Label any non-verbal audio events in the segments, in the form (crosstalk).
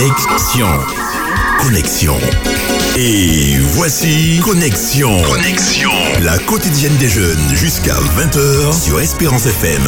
Connexion. Connexion. Et voici Connexion. Connexion. La quotidienne des jeunes jusqu'à 20h sur Espérance FM.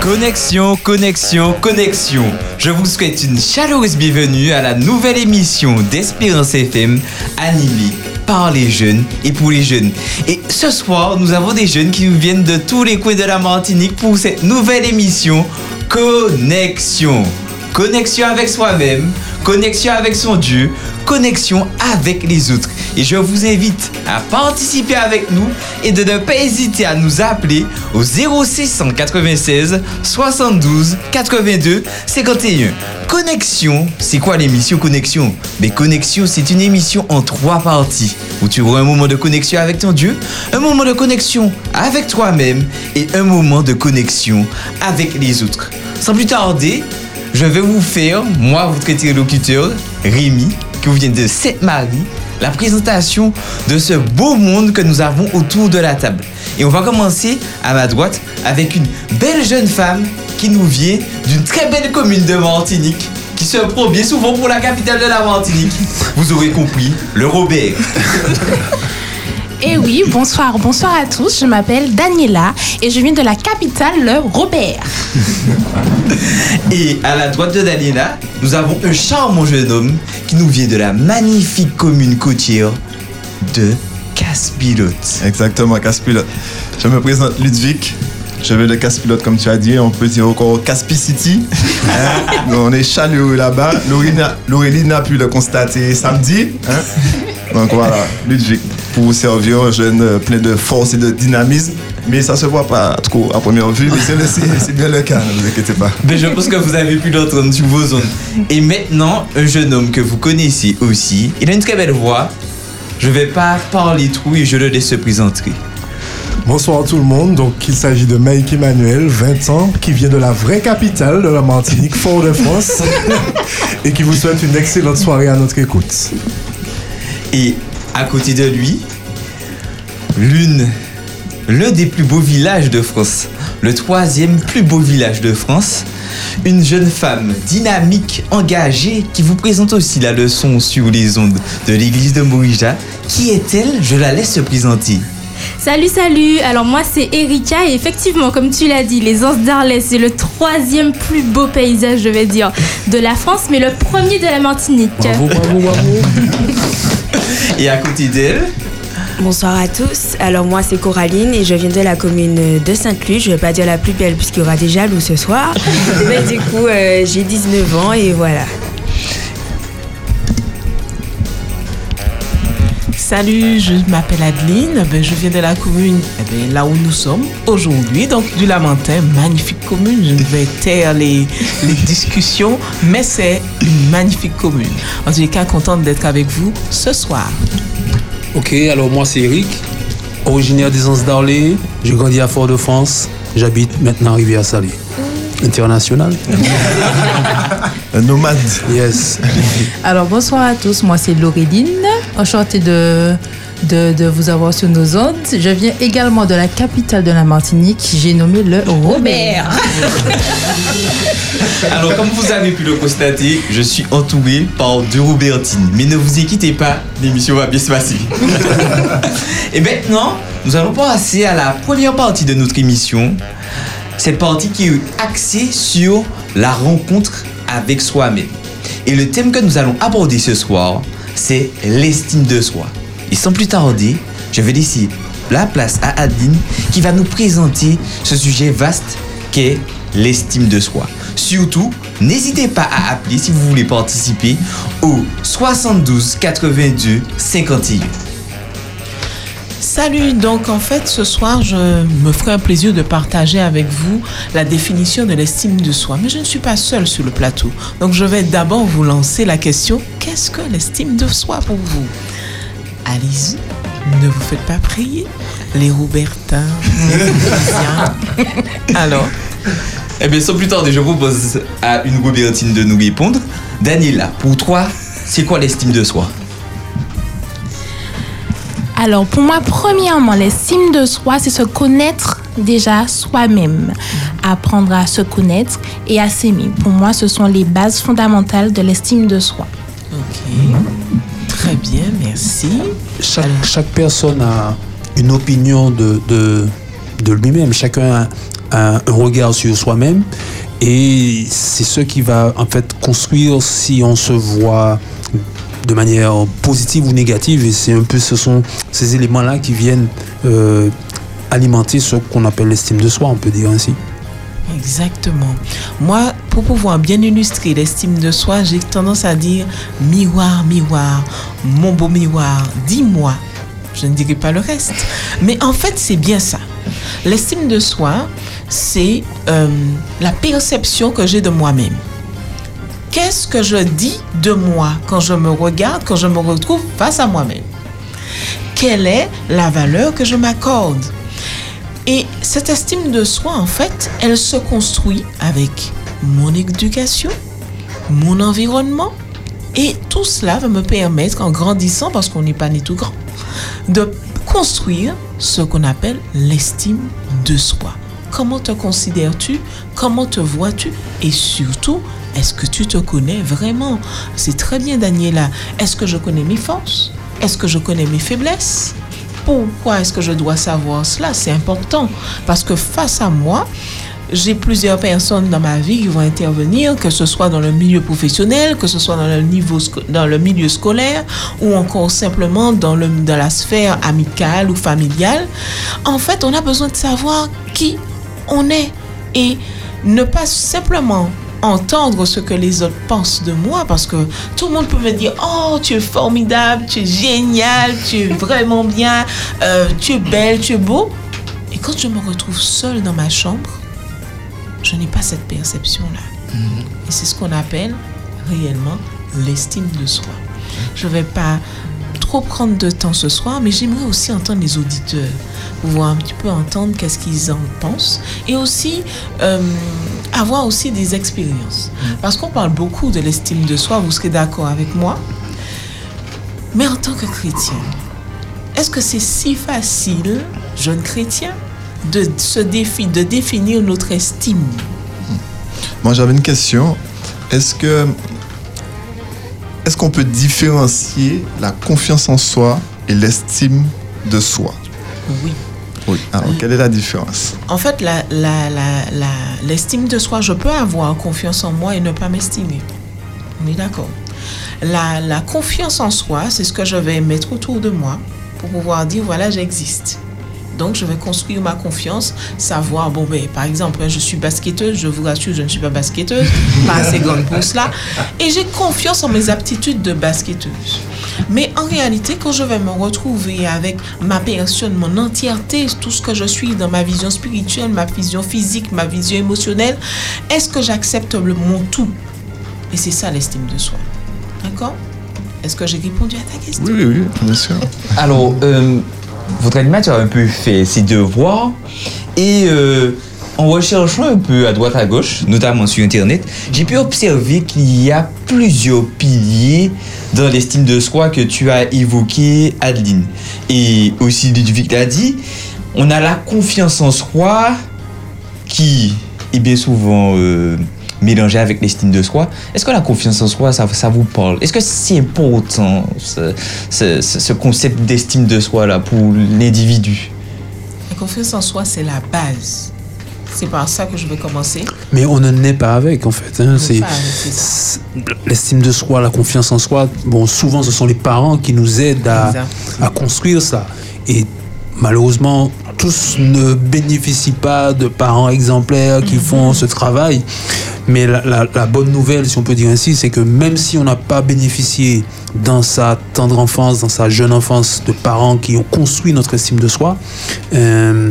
Connexion, connexion, connexion. Je vous souhaite une chaleureuse bienvenue à la nouvelle émission d'Espérance FM animée par les jeunes et pour les jeunes. Et ce soir, nous avons des jeunes qui nous viennent de tous les coins de la Martinique pour cette nouvelle émission Connexion. Connexion avec soi-même, connexion avec son Dieu, connexion avec les autres. Et je vous invite à participer avec nous et de ne pas hésiter à nous appeler au 0696 72 82 51. Connexion, c'est quoi l'émission Connexion? Mais Connexion, c'est une émission en trois parties où tu auras un moment de connexion avec ton Dieu, un moment de connexion avec toi-même et un moment de connexion avec les autres. Sans plus tarder, je vais vous faire, moi, votre interlocuteur, Rémi, qui vous vient de Sainte-Marie, la présentation de ce beau monde que nous avons autour de la table. Et on va commencer à ma droite avec une belle jeune femme qui nous vient d'une très belle commune de Martinique, qui se prend bien souvent pour la capitale de la Martinique. Vous aurez compris, le Robert. (laughs) Eh oui, bonsoir, bonsoir à tous. Je m'appelle Daniela et je viens de la capitale, le Robert. (laughs) Et à la droite de Daniela, nous avons un charmant jeune homme qui nous vient de la magnifique commune côtière de Casse-Pilote. Exactement, Casse-Pilote. Je me présente Ludwig. Je vais de Casse-Pilote, comme tu as dit. On peut dire encore Caspi City. (laughs) Hein? on est chaleureux là-bas. Laureline a pu le constater samedi. Hein? Donc voilà, Ludwig, pour vous servir, un jeune plein de force et de dynamisme. Mais ça se voit pas trop à première vue, mais c'est bien le cas, ne vous inquiétez pas. Mais je pense que vous avez pu l'entendre sur vos ondes. Et maintenant, un jeune homme que vous connaissez aussi, il a une très belle voix. Je vais pas parler trop et je le laisse se présenter. Bonsoir tout le monde. Donc, il s'agit de Mike Emmanuel, 20 ans, qui vient de la vraie capitale de la Martinique, Fort-de-France, (laughs) et qui vous souhaite une excellente soirée à notre écoute. Et à côté de lui, l'une, l'un des plus beaux villages de France, le troisième plus beau village de France, une jeune femme dynamique, engagée, qui vous présente aussi la leçon sur les ondes de l'église de Morija. Qui est-elle? Je la laisse se présenter. Salut, salut. Alors moi c'est Erika et effectivement, comme tu l'as dit, les Anses d'Arles, c'est le troisième plus beau paysage, je vais dire, de la France, mais le premier de la Martinique. Bravo, bravo, bravo. (laughs) (laughs) Et à côté d'elle, Bonsoir à tous. Alors moi c'est Coraline et je viens de la commune de Sainte-Luce. Je vais pas dire la plus belle puisqu'il y aura des jaloux ce soir. (laughs) Mais du coup euh, j'ai 19 ans et voilà. Salut, je m'appelle Adeline, ben, je viens de la commune eh ben, là où nous sommes aujourd'hui, donc du Lamentin, magnifique commune. Je ne vais taire les, les (laughs) discussions, mais c'est une magnifique commune. En tous les cas, contente d'être avec vous ce soir. Ok, alors moi c'est Eric, originaire des Anses d'Arlé. J'ai grandi à Fort-de-France. J'habite maintenant à Rivière-Salée. International. (laughs) Un nomade. Yes. (laughs) Alors bonsoir à tous, moi c'est Laureline, enchantée de, de, de vous avoir sur nos ondes. Je viens également de la capitale de la Martinique, j'ai nommé le Robert. (laughs) alors comme vous avez pu le constater, je suis entouré par deux Robertines. Mais ne vous inquiétez pas, l'émission va bien se passer. (laughs) Et maintenant, nous allons passer à la première partie de notre émission. Cette partie qui est axée sur la rencontre avec soi-même. Et le thème que nous allons aborder ce soir, c'est l'estime de soi. Et sans plus tarder, je vais laisser la place à Adeline qui va nous présenter ce sujet vaste qu'est l'estime de soi. Surtout, n'hésitez pas à appeler si vous voulez participer au 72 82 51. Salut, donc en fait ce soir je me ferai un plaisir de partager avec vous la définition de l'estime de soi. Mais je ne suis pas seule sur le plateau. Donc je vais d'abord vous lancer la question, qu'est-ce que l'estime de soi pour vous? Allez-y, ne vous faites pas prier. Les Robertins, les. Alors, Eh bien, sans plus tarder, je propose à une Robertine de nous répondre. Daniela, pour toi, c'est quoi l'estime de soi? Alors, pour moi, premièrement, l'estime de soi, c'est se connaître déjà soi-même. Apprendre à se connaître et à s'aimer. Pour moi, ce sont les bases fondamentales de l'estime de soi. Ok. Très bien, merci. Chaque, chaque personne a une opinion de, de, de lui-même. Chacun a un, un regard sur soi-même. Et c'est ce qui va en fait construire si on se voit de manière positive ou négative. Et c'est un peu ce sont ces éléments-là qui viennent euh, alimenter ce qu'on appelle l'estime de soi, on peut dire ainsi. Exactement. Moi, pour pouvoir bien illustrer l'estime de soi, j'ai tendance à dire miroir, miroir, mon beau miroir, dis-moi. Je ne dirai pas le reste. Mais en fait, c'est bien ça. L'estime de soi, c'est euh, la perception que j'ai de moi-même. Qu'est-ce que je dis de moi quand je me regarde, quand je me retrouve face à moi-même? Quelle est la valeur que je m'accorde? Et cette estime de soi, en fait, elle se construit avec mon éducation, mon environnement, et tout cela va me permettre, en grandissant, parce qu'on n'est pas né tout grand, de construire ce qu'on appelle l'estime de soi. Comment te considères-tu? Comment te vois-tu? Et surtout, est-ce que tu te connais vraiment? C'est très bien, Daniela. Est-ce que je connais mes forces? Est-ce que je connais mes faiblesses? Pourquoi est-ce que je dois savoir cela? C'est important parce que face à moi, j'ai plusieurs personnes dans ma vie qui vont intervenir, que ce soit dans le milieu professionnel, que ce soit dans le, niveau, dans le milieu scolaire ou encore simplement dans, le, dans la sphère amicale ou familiale. En fait, on a besoin de savoir qui on est et ne pas simplement entendre ce que les autres pensent de moi parce que tout le monde peut me dire oh tu es formidable tu es génial tu es vraiment bien euh, tu es belle tu es beau et quand je me retrouve seule dans ma chambre je n'ai pas cette perception-là. Et c'est ce qu'on appelle réellement l'estime de soi. Je ne vais pas trop prendre de temps ce soir, mais j'aimerais aussi entendre les auditeurs, pouvoir un petit peu entendre qu'est-ce qu'ils en pensent, et aussi euh, avoir aussi des expériences. Parce qu'on parle beaucoup de l'estime de soi, vous serez d'accord avec moi, mais en tant que chrétien, est-ce que c'est si facile, jeune chrétien, de se défi, de définir notre estime? Moi, j'avais une question. Est-ce que est-ce qu'on peut différencier la confiance en soi et l'estime de soi? Oui. Oui. Alors, quelle est la différence? En fait, la- la- la- la- l'estime de soi, je peux avoir confiance en moi et ne pas m'estimer. On est d'accord. La confiance en soi, c'est ce que je vais mettre autour de moi pour pouvoir dire, voilà, j'existe. Donc, je vais construire ma confiance, savoir, bon, ben, par exemple, hein, je suis basketteuse, je vous rassure, je ne suis pas basketteuse, pas assez grande pour cela. Et j'ai confiance en mes aptitudes de basketteuse. Mais en réalité, quand je vais me retrouver avec ma personne, mon entièreté, tout ce que je suis dans ma vision spirituelle, ma vision physique, ma vision émotionnelle, est-ce que j'accepte le, mon tout? Et c'est ça l'estime de soi. D'accord? Est-ce que j'ai répondu à ta question? Oui, oui, oui, bien sûr. Alors, euh, votre animateur a un peu fait ses devoirs et euh, en recherchant un peu à droite à gauche, notamment sur Internet, j'ai pu observer qu'il y a plusieurs piliers dans l'estime de soi que tu as évoqué, Adeline. Et aussi Ludovic l'a dit, on a la confiance en soi qui est bien souvent euh, mélangée avec l'estime de soi. Est-ce que la confiance en soi, ça, ça vous parle? Est-ce que c'est important, ce, ce- ce- ce concept d'estime de soi là pour l'individu? La confiance en soi, c'est la base. C'est par ça que je vais commencer. Mais on ne naît pas avec, en fait. hein. C'est l'estime de soi, la confiance en soi. Bon, souvent, ce sont les parents qui nous aident à, construire ça. Et malheureusement, tous ne bénéficient pas de parents exemplaires qui font ce travail. Mais la, bonne nouvelle, si on peut dire ainsi, c'est que même si on n'a pas bénéficié dans sa tendre enfance, dans sa jeune enfance, de parents qui ont construit notre estime de soi, euh,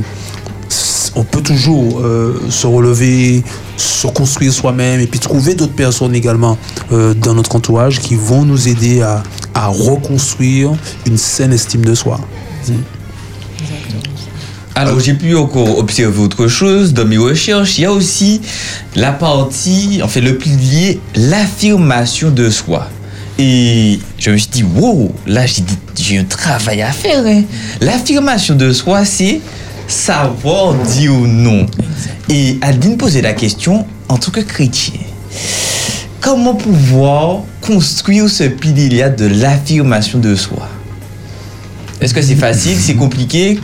on peut toujours euh, se relever, se construire soi-même et puis trouver d'autres personnes également euh, dans notre entourage qui vont nous aider à reconstruire une saine estime de soi. Alors, j'ai pu encore observer autre chose dans mes recherches. Il y a aussi la partie, en fait, le pilier, l'affirmation de soi. Et je me suis dit, wow, là j'ai un travail à faire. hein. L'affirmation de soi, c'est savoir dire non. Et Adeline posait la question en tant que chrétien. Comment pouvoir construire ce pilier de l'affirmation de soi? Est-ce que c'est facile, c'est compliqué?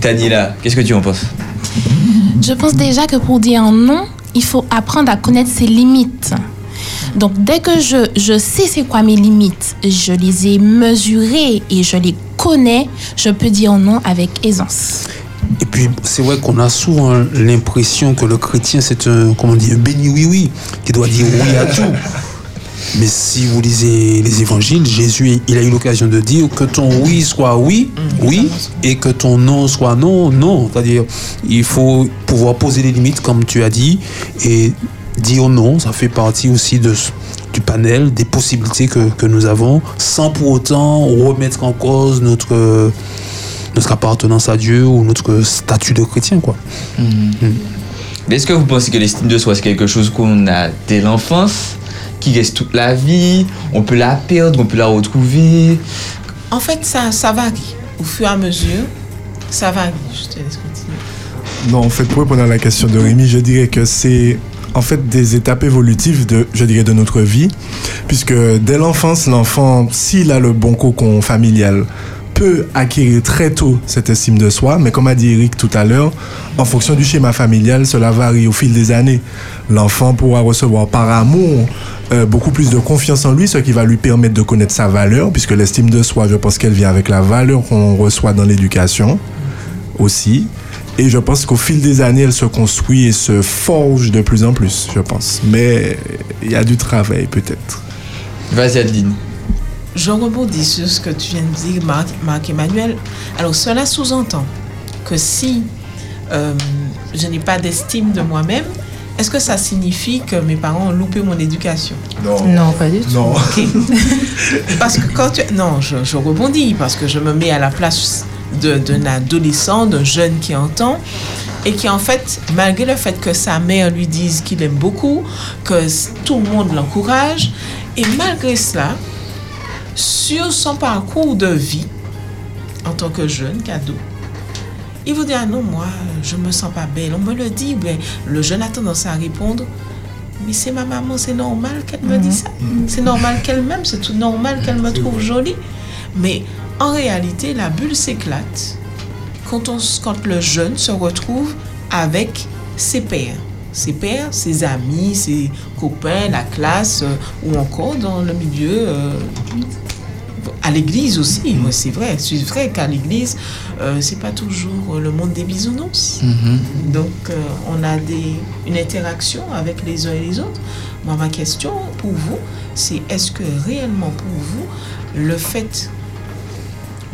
Daniela, qu'est-ce que tu en penses? Je pense déjà que pour dire non, il faut apprendre à connaître ses limites. Donc, dès que je, je sais c'est quoi mes limites, je les ai mesurées et je les connais, je peux dire non avec aisance. Et puis, c'est vrai qu'on a souvent l'impression que le chrétien, c'est un, comment dire, un béni oui-oui, qui doit dire oui à tout. (laughs) Mais si vous lisez les évangiles, Jésus, il a eu l'occasion de dire que ton oui soit oui, oui, et que ton non soit non, non. C'est-à-dire, il faut pouvoir poser les limites, comme tu as dit, et dire non, ça fait partie aussi de, du panel des possibilités que, que nous avons, sans pour autant remettre en cause notre, notre appartenance à Dieu ou notre statut de chrétien, quoi. Mais Est-ce que vous pensez que l'estime de soi, c'est quelque chose qu'on a dès l'enfance, qui reste toute la vie On peut la perdre, on peut la retrouver En fait, ça, ça varie. Au fur et à mesure, ça varie. Je te laisse continuer. Non, en fait, pour répondre à la question de Rémi, je dirais que c'est en fait des étapes évolutives de, je dirais, de notre vie, puisque dès l'enfance, l'enfant, s'il a le bon cocon familial, peut acquérir très tôt cette estime de soi, mais comme a dit Eric tout à l'heure, en fonction du schéma familial, cela varie au fil des années. L'enfant pourra recevoir par amour euh, beaucoup plus de confiance en lui, ce qui va lui permettre de connaître sa valeur, puisque l'estime de soi, je pense qu'elle vient avec la valeur qu'on reçoit dans l'éducation aussi. Et je pense qu'au fil des années, elle se construit et se forge de plus en plus, je pense. Mais il y a du travail peut-être. Vas-y Adeline. Je rebondis sur ce que tu viens de dire, Marc, Marc Emmanuel. Alors, cela sous-entend que si euh, je n'ai pas d'estime de moi-même, est-ce que ça signifie que mes parents ont loupé mon éducation? Non, pas du tout. Non. (laughs) Parce que quand tu... Non, je, je rebondis parce que je me mets à la place d'un adolescent, d'un jeune qui entend et qui en fait, malgré le fait que sa mère lui dise qu'il aime beaucoup, que tout le monde l'encourage, et malgré cela, sur son parcours de vie, en tant que jeune cadeau, il vous dit, ah non, moi, je me sens pas belle. On me le dit, ben, le jeune a tendance à répondre, mais c'est ma maman, c'est normal qu'elle me dise ça. C'est normal qu'elle m'aime, c'est tout normal qu'elle me trouve jolie. Mais en réalité, la bulle s'éclate quand, on, s- quand le jeune se retrouve avec ses pairs. Ses pairs, ses amis, ses copains, la classe, euh, ou encore dans le milieu euh, à l'église aussi, c'est vrai. C'est vrai qu'à l'église, euh, c'est pas toujours euh, le monde des bisounours. Donc, euh, on a des, une interaction avec les uns et les autres. Moi, ma question pour vous, c'est est-ce que réellement pour vous, le fait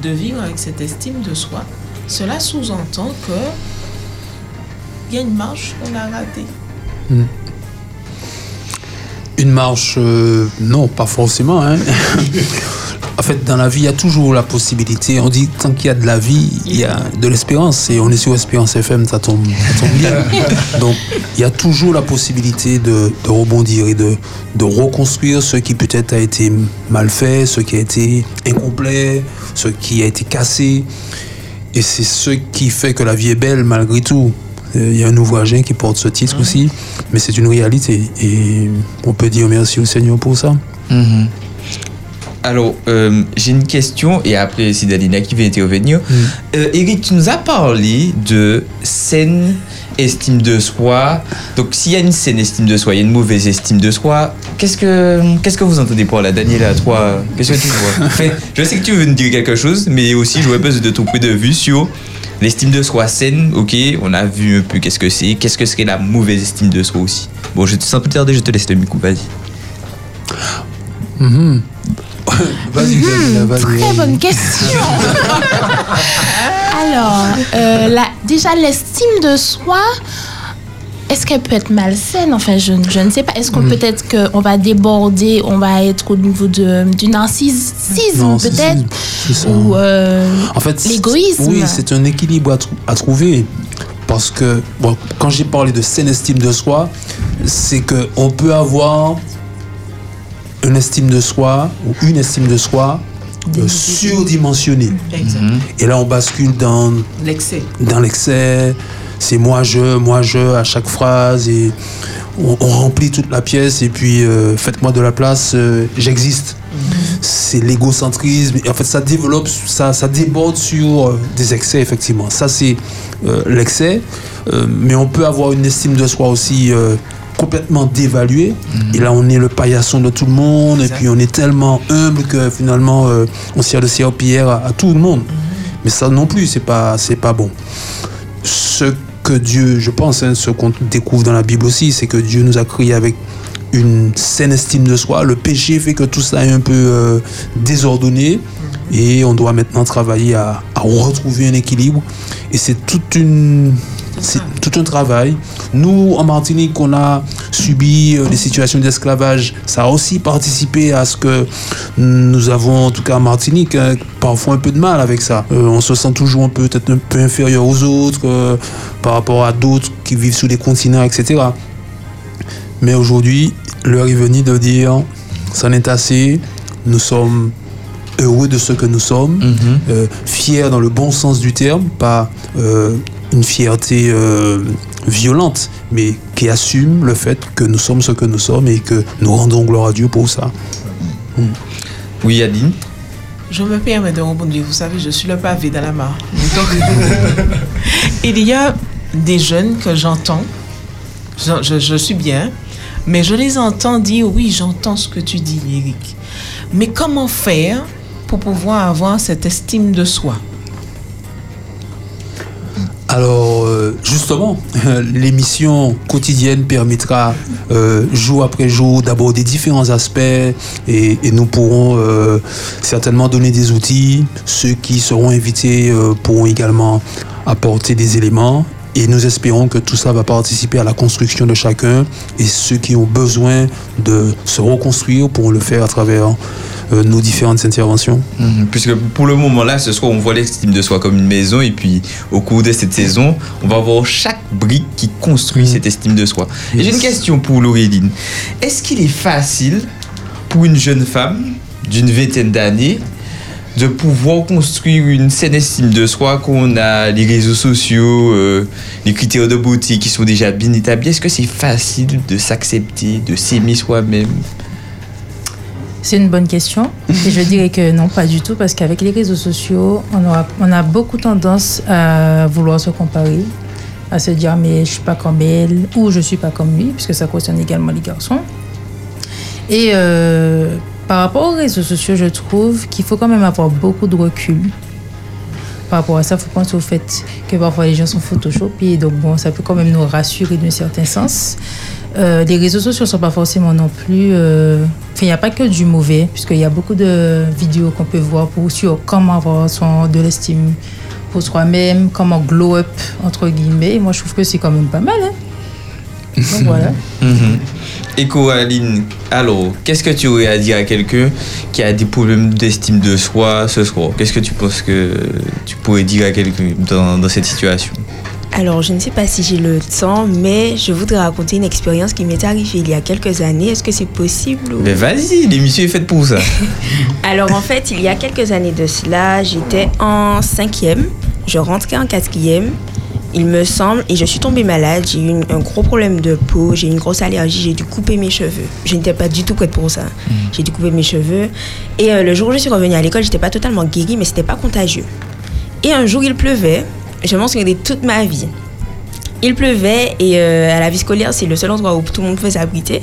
de vivre avec cette estime de soi, cela sous-entend que il y a une marche qu'on a ratée? Une marche, euh, non, pas forcément. hein. (laughs) en fait, dans la vie, il y a toujours la possibilité. On dit tant qu'il y a de la vie, il y a de l'espérance. Et on est sur Espérance FM, ça tombe, ça tombe bien. (laughs) Donc, il y a toujours la possibilité de, de rebondir et de, de reconstruire ce qui peut-être a été mal fait, ce qui a été incomplet, ce qui a été cassé. Et c'est ce qui fait que la vie est belle malgré tout. Euh, Il y a un ouvragin qui porte ce titre aussi, mais c'est une réalité. Et on peut dire merci au Seigneur pour ça. Mhm. Alors, euh, j'ai une question et après c'est Dalina qui va intervenir. Euh, Eric, tu nous as parlé de saine estime de soi. Donc, s'il y a une saine estime de soi, il y a une mauvaise estime de soi, qu'est-ce que, qu'est-ce que vous entendez par là, Daniela, toi Qu'est-ce que tu vois? (laughs) Enfin, Je sais que tu veux nous dire quelque chose, mais aussi j'aurais besoin de ton point de vue sur l'estime de soi saine. Ok, on a vu un peu qu'est-ce que c'est. Qu'est-ce que serait la mauvaise estime de soi aussi Bon, je te sens plus tarder, je te laisse le micro, vas-y. Mhm. Vas-y, vas-y. Très vas-y. bonne question. (laughs) Alors, euh, la- déjà l'estime de soi, est-ce qu'elle peut être malsaine? Enfin, je, je ne sais pas. Est-ce qu'on Mm. peut-être qu'on va déborder, on va être au niveau de, du narcissisme peut-être? c'est ça. Ou euh, En fait, l'égoïsme? Oui, c'est un équilibre à, à trouver. Parce que, bon, quand j'ai parlé de saine estime de soi, c'est qu'on peut avoir une estime de soi ou une estime de soi euh, surdimensionnée. Exact. Et là, on bascule dans L'excès. dans l'excès. C'est moi je, moi je à chaque phrase et on, on remplit toute la pièce et puis euh, faites-moi de la place, euh, j'existe. C'est l'égocentrisme. Et en fait, ça développe, ça, ça déborde sur des excès, effectivement. Ça, c'est l'excès. Mais on peut avoir une estime de soi aussi complètement dévaluée. Et là, on est le paillasson de tout le monde. Et puis, on est tellement humble que finalement, euh, on sert de serpillière à, à tout le monde. Mais ça non plus, c'est pas, c'est pas bon ce que Dieu, je pense, hein, ce qu'on découvre dans la Bible aussi, c'est que Dieu nous a créés avec une saine estime de soi. Le péché fait que tout ça est un peu euh, désordonné et on doit maintenant travailler à, à retrouver un équilibre. Et c'est toute une c'est tout un travail. Nous, en Martinique, on a subi euh, des situations d'esclavage. Ça a aussi participé à ce que nous avons, en tout cas en Martinique, hein, parfois un peu de mal avec ça. Euh, on se sent toujours un peu, peut-être un peu inférieur aux autres euh, par rapport à d'autres qui vivent sur des continents, etc. Mais aujourd'hui, l'heure est venue de dire, ça n'est assez. Nous sommes heureux de ce que nous sommes, euh, fiers dans le bon sens du terme, pas euh, une fierté euh, violente, mais qui assume le fait que nous sommes ce que nous sommes et que nous rendons gloire à Dieu pour ça. Oui, Adeline Je me permets de rebondir. Vous savez, je suis le pavé dans la mare. Donc, (laughs) il y a des jeunes que j'entends, je, je- je suis bien, mais je les entends dire oui, j'entends ce que tu dis, Eric. Mais comment faire pour pouvoir avoir cette estime de soi Alors, euh, justement, (laughs) l'émission quotidienne permettra euh, jour après jour d'aborder différents aspects et, nous pourrons euh, certainement donner des outils. Ceux qui seront invités pourront également apporter des éléments et nous espérons que tout ça va participer à la construction de chacun et ceux qui ont besoin de se reconstruire pourront le faire à travers nos différentes interventions. Mhm, Puisque pour le moment là, ce soir, on voit l'estime de soi comme une maison et puis au cours de cette saison, on va voir chaque brique qui construit cette estime de soi. Et j'ai une question pour Laureline. Est-ce qu'il est facile pour une jeune femme d'une vingtaine d'années de pouvoir construire une saine estime de soi qu'on a les réseaux sociaux, euh, les critères de beauté qui sont déjà bien établis? Est-ce que c'est facile de s'accepter, de s'aimer soi-même? C'est une bonne question. Et je dirais que non, pas du tout, parce qu'avec les réseaux sociaux, on, aura- on a beaucoup tendance à vouloir se comparer, à se dire mais je suis pas comme elle ou je suis pas comme lui, puisque ça concerne également les garçons. Et euh, par rapport aux réseaux sociaux, je trouve qu'il faut quand même avoir beaucoup de recul. Par rapport à ça, il faut penser au fait que parfois les gens sont photoshopés, donc bon, ça peut quand même nous rassurer d'un certain sens. Euh, les réseaux sociaux ne sont pas forcément non plus. euh, il n'y a pas que du mauvais, puisqu'il y a beaucoup de vidéos qu'on peut voir pour, sur comment avoir de l'estime pour soi-même, comment glow up, entre guillemets. Et moi, je trouve que c'est quand même pas mal. hein. Donc voilà. (laughs) Et Coraline, alors, qu'est-ce que tu aurais à dire à quelqu'un qui a des problèmes d'estime de soi ce soir? Qu'est-ce que tu penses que tu pourrais dire à quelqu'un dans, dans cette situation? Alors, je ne sais pas si j'ai le temps, mais je voudrais raconter une expérience qui m'est arrivée il y a quelques années. Est-ce que c'est possible ou- Mais vas-y, l'émission est faite pour ça. (laughs) Alors, en fait, il y a quelques années de cela, j'étais en cinquième, je rentrais en quatrième, il me semble, et je suis tombée malade. J'ai eu une- un gros problème de peau, j'ai eu une grosse allergie, j'ai dû couper mes cheveux. Je n'étais pas du tout prête pour ça. J'ai dû couper mes cheveux. Et euh, le jour où je suis revenue à l'école, j'étais pas totalement guérie, mais c'était pas contagieux. Et un jour, il pleuvait. Je m'en souviendrai toute ma vie. Il pleuvait et euh, à la vie scolaire, c'est le seul endroit où tout le monde pouvait s'abriter.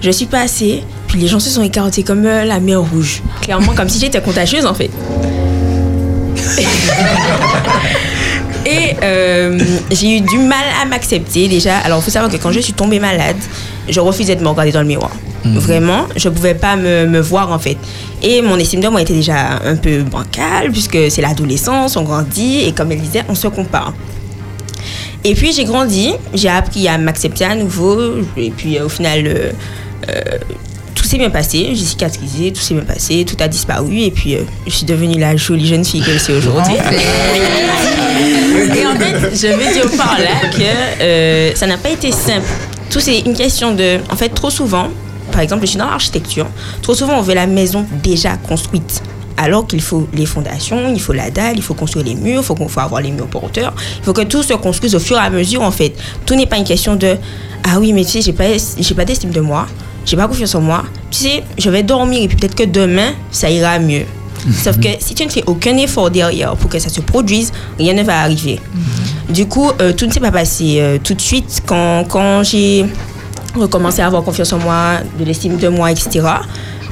Je suis passée, puis les gens se sont écartés comme euh, la mer rouge. Clairement, comme si j'étais contagieuse en fait. (laughs) Et euh, j'ai eu du mal à m'accepter déjà. Alors, il faut savoir que quand je suis tombée malade, je refusais de me regarder dans le miroir. Vraiment, je ne pouvais pas me, me voir en fait. Et mon estime de moi était déjà un peu bancale, puisque c'est l'adolescence, on grandit, et comme elle disait, on se compare. Et puis j'ai grandi, j'ai appris à m'accepter à nouveau, et puis euh, au final, euh, euh, tout s'est bien passé, j'ai cicatrisé, tout s'est bien passé, tout a disparu, et puis euh, je suis devenue la jolie jeune fille que je suis aujourd'hui. (laughs) Et en fait, je veux dire par là que euh, ça n'a pas été simple. Tout c'est une question de. En fait, trop souvent, par exemple, je suis dans l'architecture. Trop souvent, on veut la maison déjà construite. Alors qu'il faut les fondations, il faut la dalle, il faut construire les murs, il faut, avoir les murs porteurs. Il faut que tout se construise au fur et à mesure, en fait. Tout n'est pas une question de Ah oui, mais tu sais, j'ai pas, pas d'estime de moi, j'ai pas confiance en moi. Tu sais, je vais dormir et puis peut-être que demain, ça ira mieux. Sauf que si tu ne fais aucun effort derrière pour que ça se produise, rien ne va arriver. Du coup, euh, tout ne s'est pas passé euh, tout de suite. Quand, quand j'ai recommencé à avoir confiance en moi, de l'estime de moi, etc.,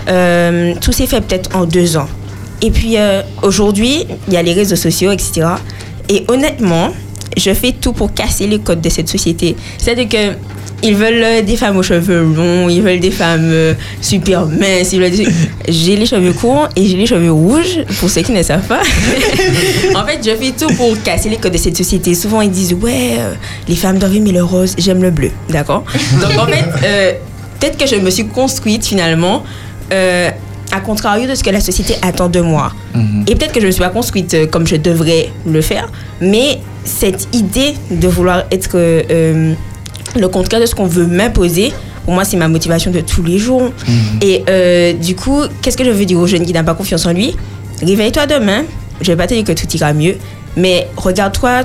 euh, tout s'est fait peut-être en deux ans. Et puis aujourd'hui, il y a les réseaux sociaux, etc. Et honnêtement, je fais tout pour casser les codes de cette société. C'est-à-dire que ils veulent euh, des femmes aux cheveux longs, ils veulent des femmes euh, super minces. des- J'ai les cheveux courts et j'ai les cheveux rouges, pour ceux qui ne savent pas. (laughs) en fait, je fais tout pour casser les codes de cette société. Souvent, ils disent Ouais, euh, les femmes doivent aimer le rose, j'aime le bleu. D'accord? Donc, en fait, euh, peut-être que je me suis construite finalement. euh, à contrario de ce que la société attend de moi. Et peut-être que je ne me suis pas construite comme je devrais le faire, mais cette idée de vouloir être euh, euh, le contraire de ce qu'on veut m'imposer, pour moi, c'est ma motivation de tous les jours. Et euh, du coup, qu'est-ce que je veux dire aux jeunes qui n'ont pas confiance en lui? Réveille-toi demain, je vais pas te dire que tout ira mieux, mais regarde-toi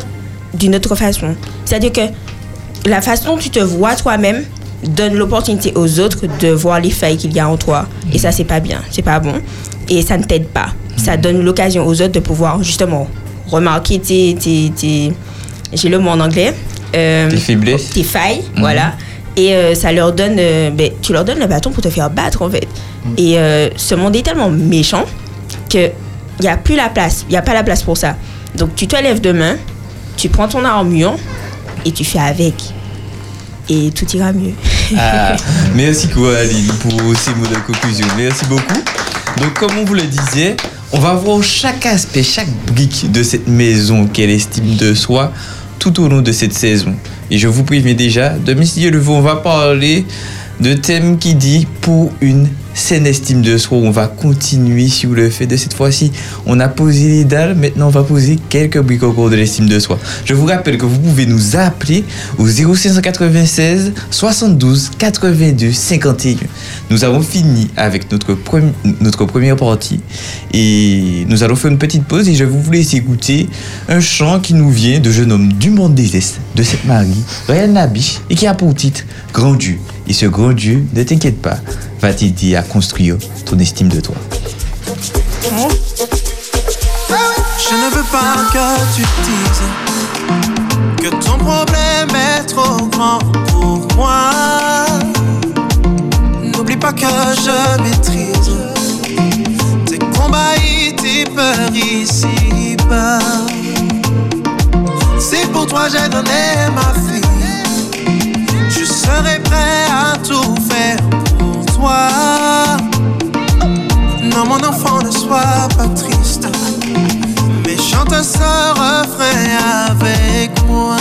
d'une autre façon. C'est-à-dire que la façon dont tu te vois toi-même donne l'opportunité aux autres de voir les failles qu'il y a en toi. Et ça, c'est pas bien, c'est pas bon. Et ça ne t'aide pas. Ça donne l'occasion aux autres de pouvoir justement remarquer tes. tes, tes- J'ai le mot en anglais. euh, Tes faiblesses. tes failles, voilà. Et euh, ça leur donne, euh, ben, tu leur donnes le bâton pour te faire battre en fait. Et euh, ce monde est tellement méchant que il y a plus la place, il y a pas la place pour ça. Donc tu te lèves demain, tu prends ton armure et tu fais avec. Et tout ira mieux. Ah, (laughs) merci Aline pour ces mots de conclusion. Merci beaucoup. Donc, comme on vous le disait, on va voir chaque aspect, chaque brique de cette maison qu'elle estime de soi tout au long de cette saison. Et je vous préviens déjà, de Monsieur Levaux, on va parler de thème qui dit pour une saine estime de soi. On va continuer sur le fait de cette fois-ci. On a posé les dalles, maintenant on va poser quelques briques au cours de l'estime de soi. Je vous rappelle que vous pouvez nous appeler au 0596 72 82 51. Nous avons fini avec notre, premi- notre première partie et nous allons faire une petite pause et je vous laisser écouter un chant qui nous vient de jeune homme du monde des Est, de cette Marie, Ryan Nabiche, et qui a pour titre Grand Dieu. Et ce grand Dieu, ne t'inquiète pas, va t'aider à construire ton estime de toi. Je ne veux pas que tu dises que ton problème est trop grand pour moi. N'oublie pas que je maîtrise tes combats et tes peurs ici-bas. Si pour toi j'ai donné ma vie, serai prêt à tout faire pour toi. Non, mon enfant, ne sois pas triste. Mais chante ce refrain avec moi.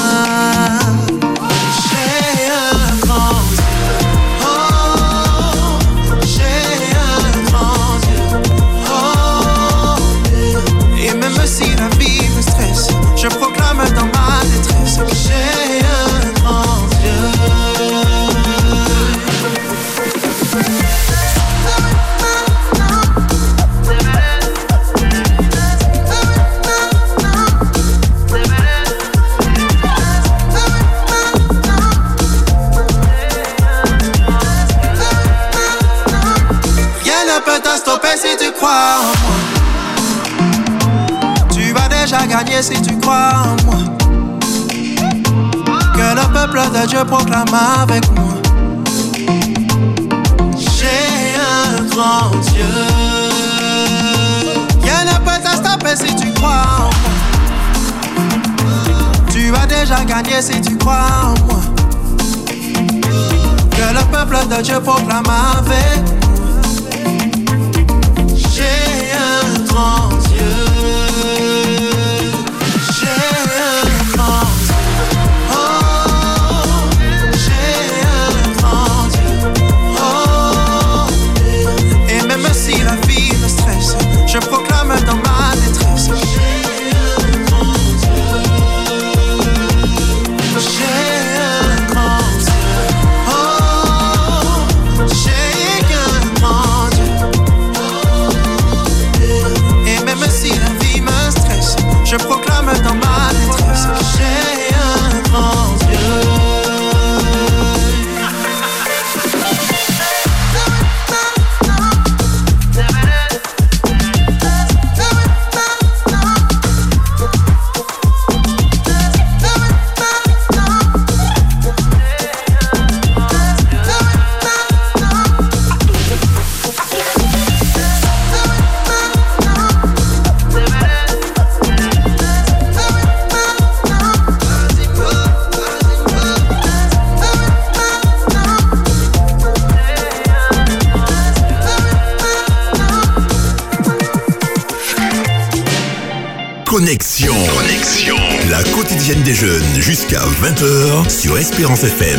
20h sur Espérance FM.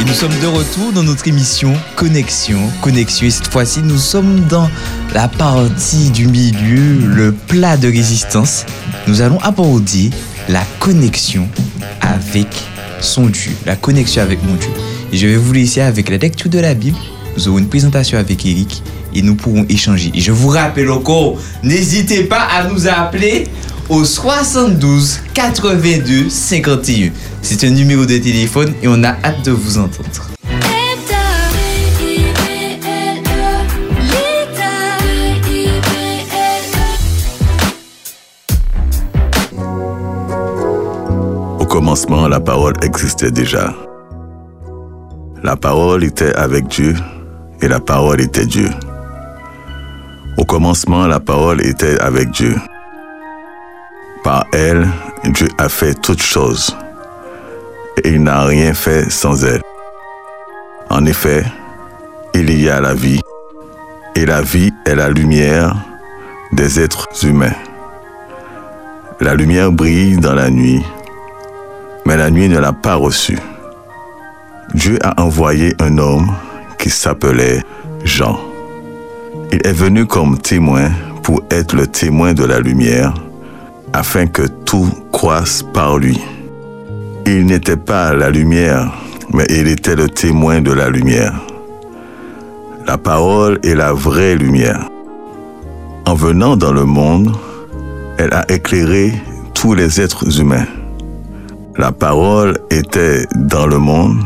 Et nous sommes de retour dans notre émission Connexion. Connexion. Et cette fois-ci, nous sommes dans la partie du milieu, le plat de résistance. Nous allons aborder la connexion avec son Dieu, la connexion avec mon Dieu. Et je vais vous laisser avec la lecture de la Bible. Nous aurons une présentation avec Eric et nous pourrons échanger. Et je vous rappelle encore, n'hésitez pas à nous appeler au 72 82 51. C'est un numéro de téléphone et on a hâte de vous entendre. Au commencement, la parole existait déjà. La parole était avec Dieu et la parole était Dieu. Commencement, la parole était avec Dieu. Par elle, Dieu a fait toutes choses et il n'a rien fait sans elle. En effet, il y a la vie et la vie est la lumière des êtres humains. La lumière brille dans la nuit, mais la nuit ne l'a pas reçue. Dieu a envoyé un homme qui s'appelait Jean. Il est venu comme témoin pour être le témoin de la lumière, afin que tout croisse par lui. Il n'était pas la lumière, mais il était le témoin de la lumière. La parole est la vraie lumière. En venant dans le monde, elle a éclairé tous les êtres humains. La parole était dans le monde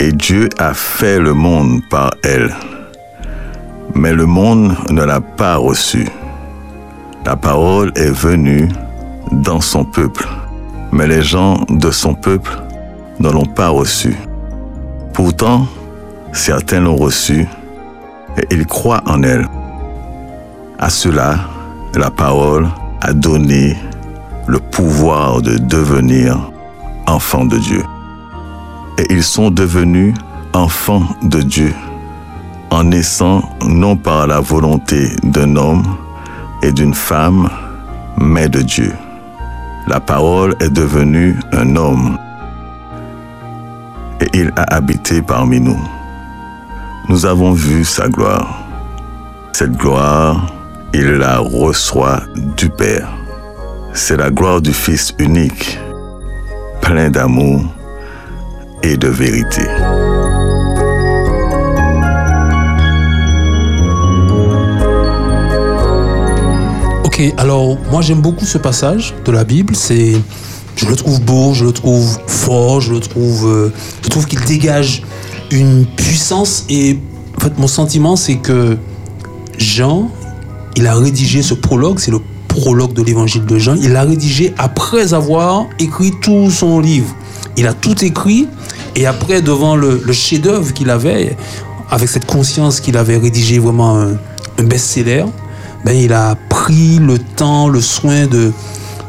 et Dieu a fait le monde par elle. Mais le monde ne l'a pas reçue. La parole est venue dans son peuple, mais les gens de son peuple ne l'ont pas reçue. Pourtant, certains l'ont reçue et ils croient en elle. À cela, la parole a donné le pouvoir de devenir enfants de Dieu. Et ils sont devenus enfants de Dieu en naissant non par la volonté d'un homme et d'une femme, mais de Dieu. La parole est devenue un homme et il a habité parmi nous. Nous avons vu sa gloire. Cette gloire, il la reçoit du Père. C'est la gloire du Fils unique, plein d'amour et de vérité. Alors moi j'aime beaucoup ce passage de la Bible. C'est, je le trouve beau, je le trouve fort, je le trouve, euh, je trouve qu'il dégage une puissance. Et en fait, mon sentiment c'est que Jean, il a rédigé ce prologue, c'est le prologue de l'évangile de Jean. Il l'a rédigé après avoir écrit tout son livre. Il a tout écrit et après, devant le, le chef-d'œuvre qu'il avait, avec cette conscience qu'il avait rédigé vraiment un, un best-seller, ben, il a le temps, le soin de,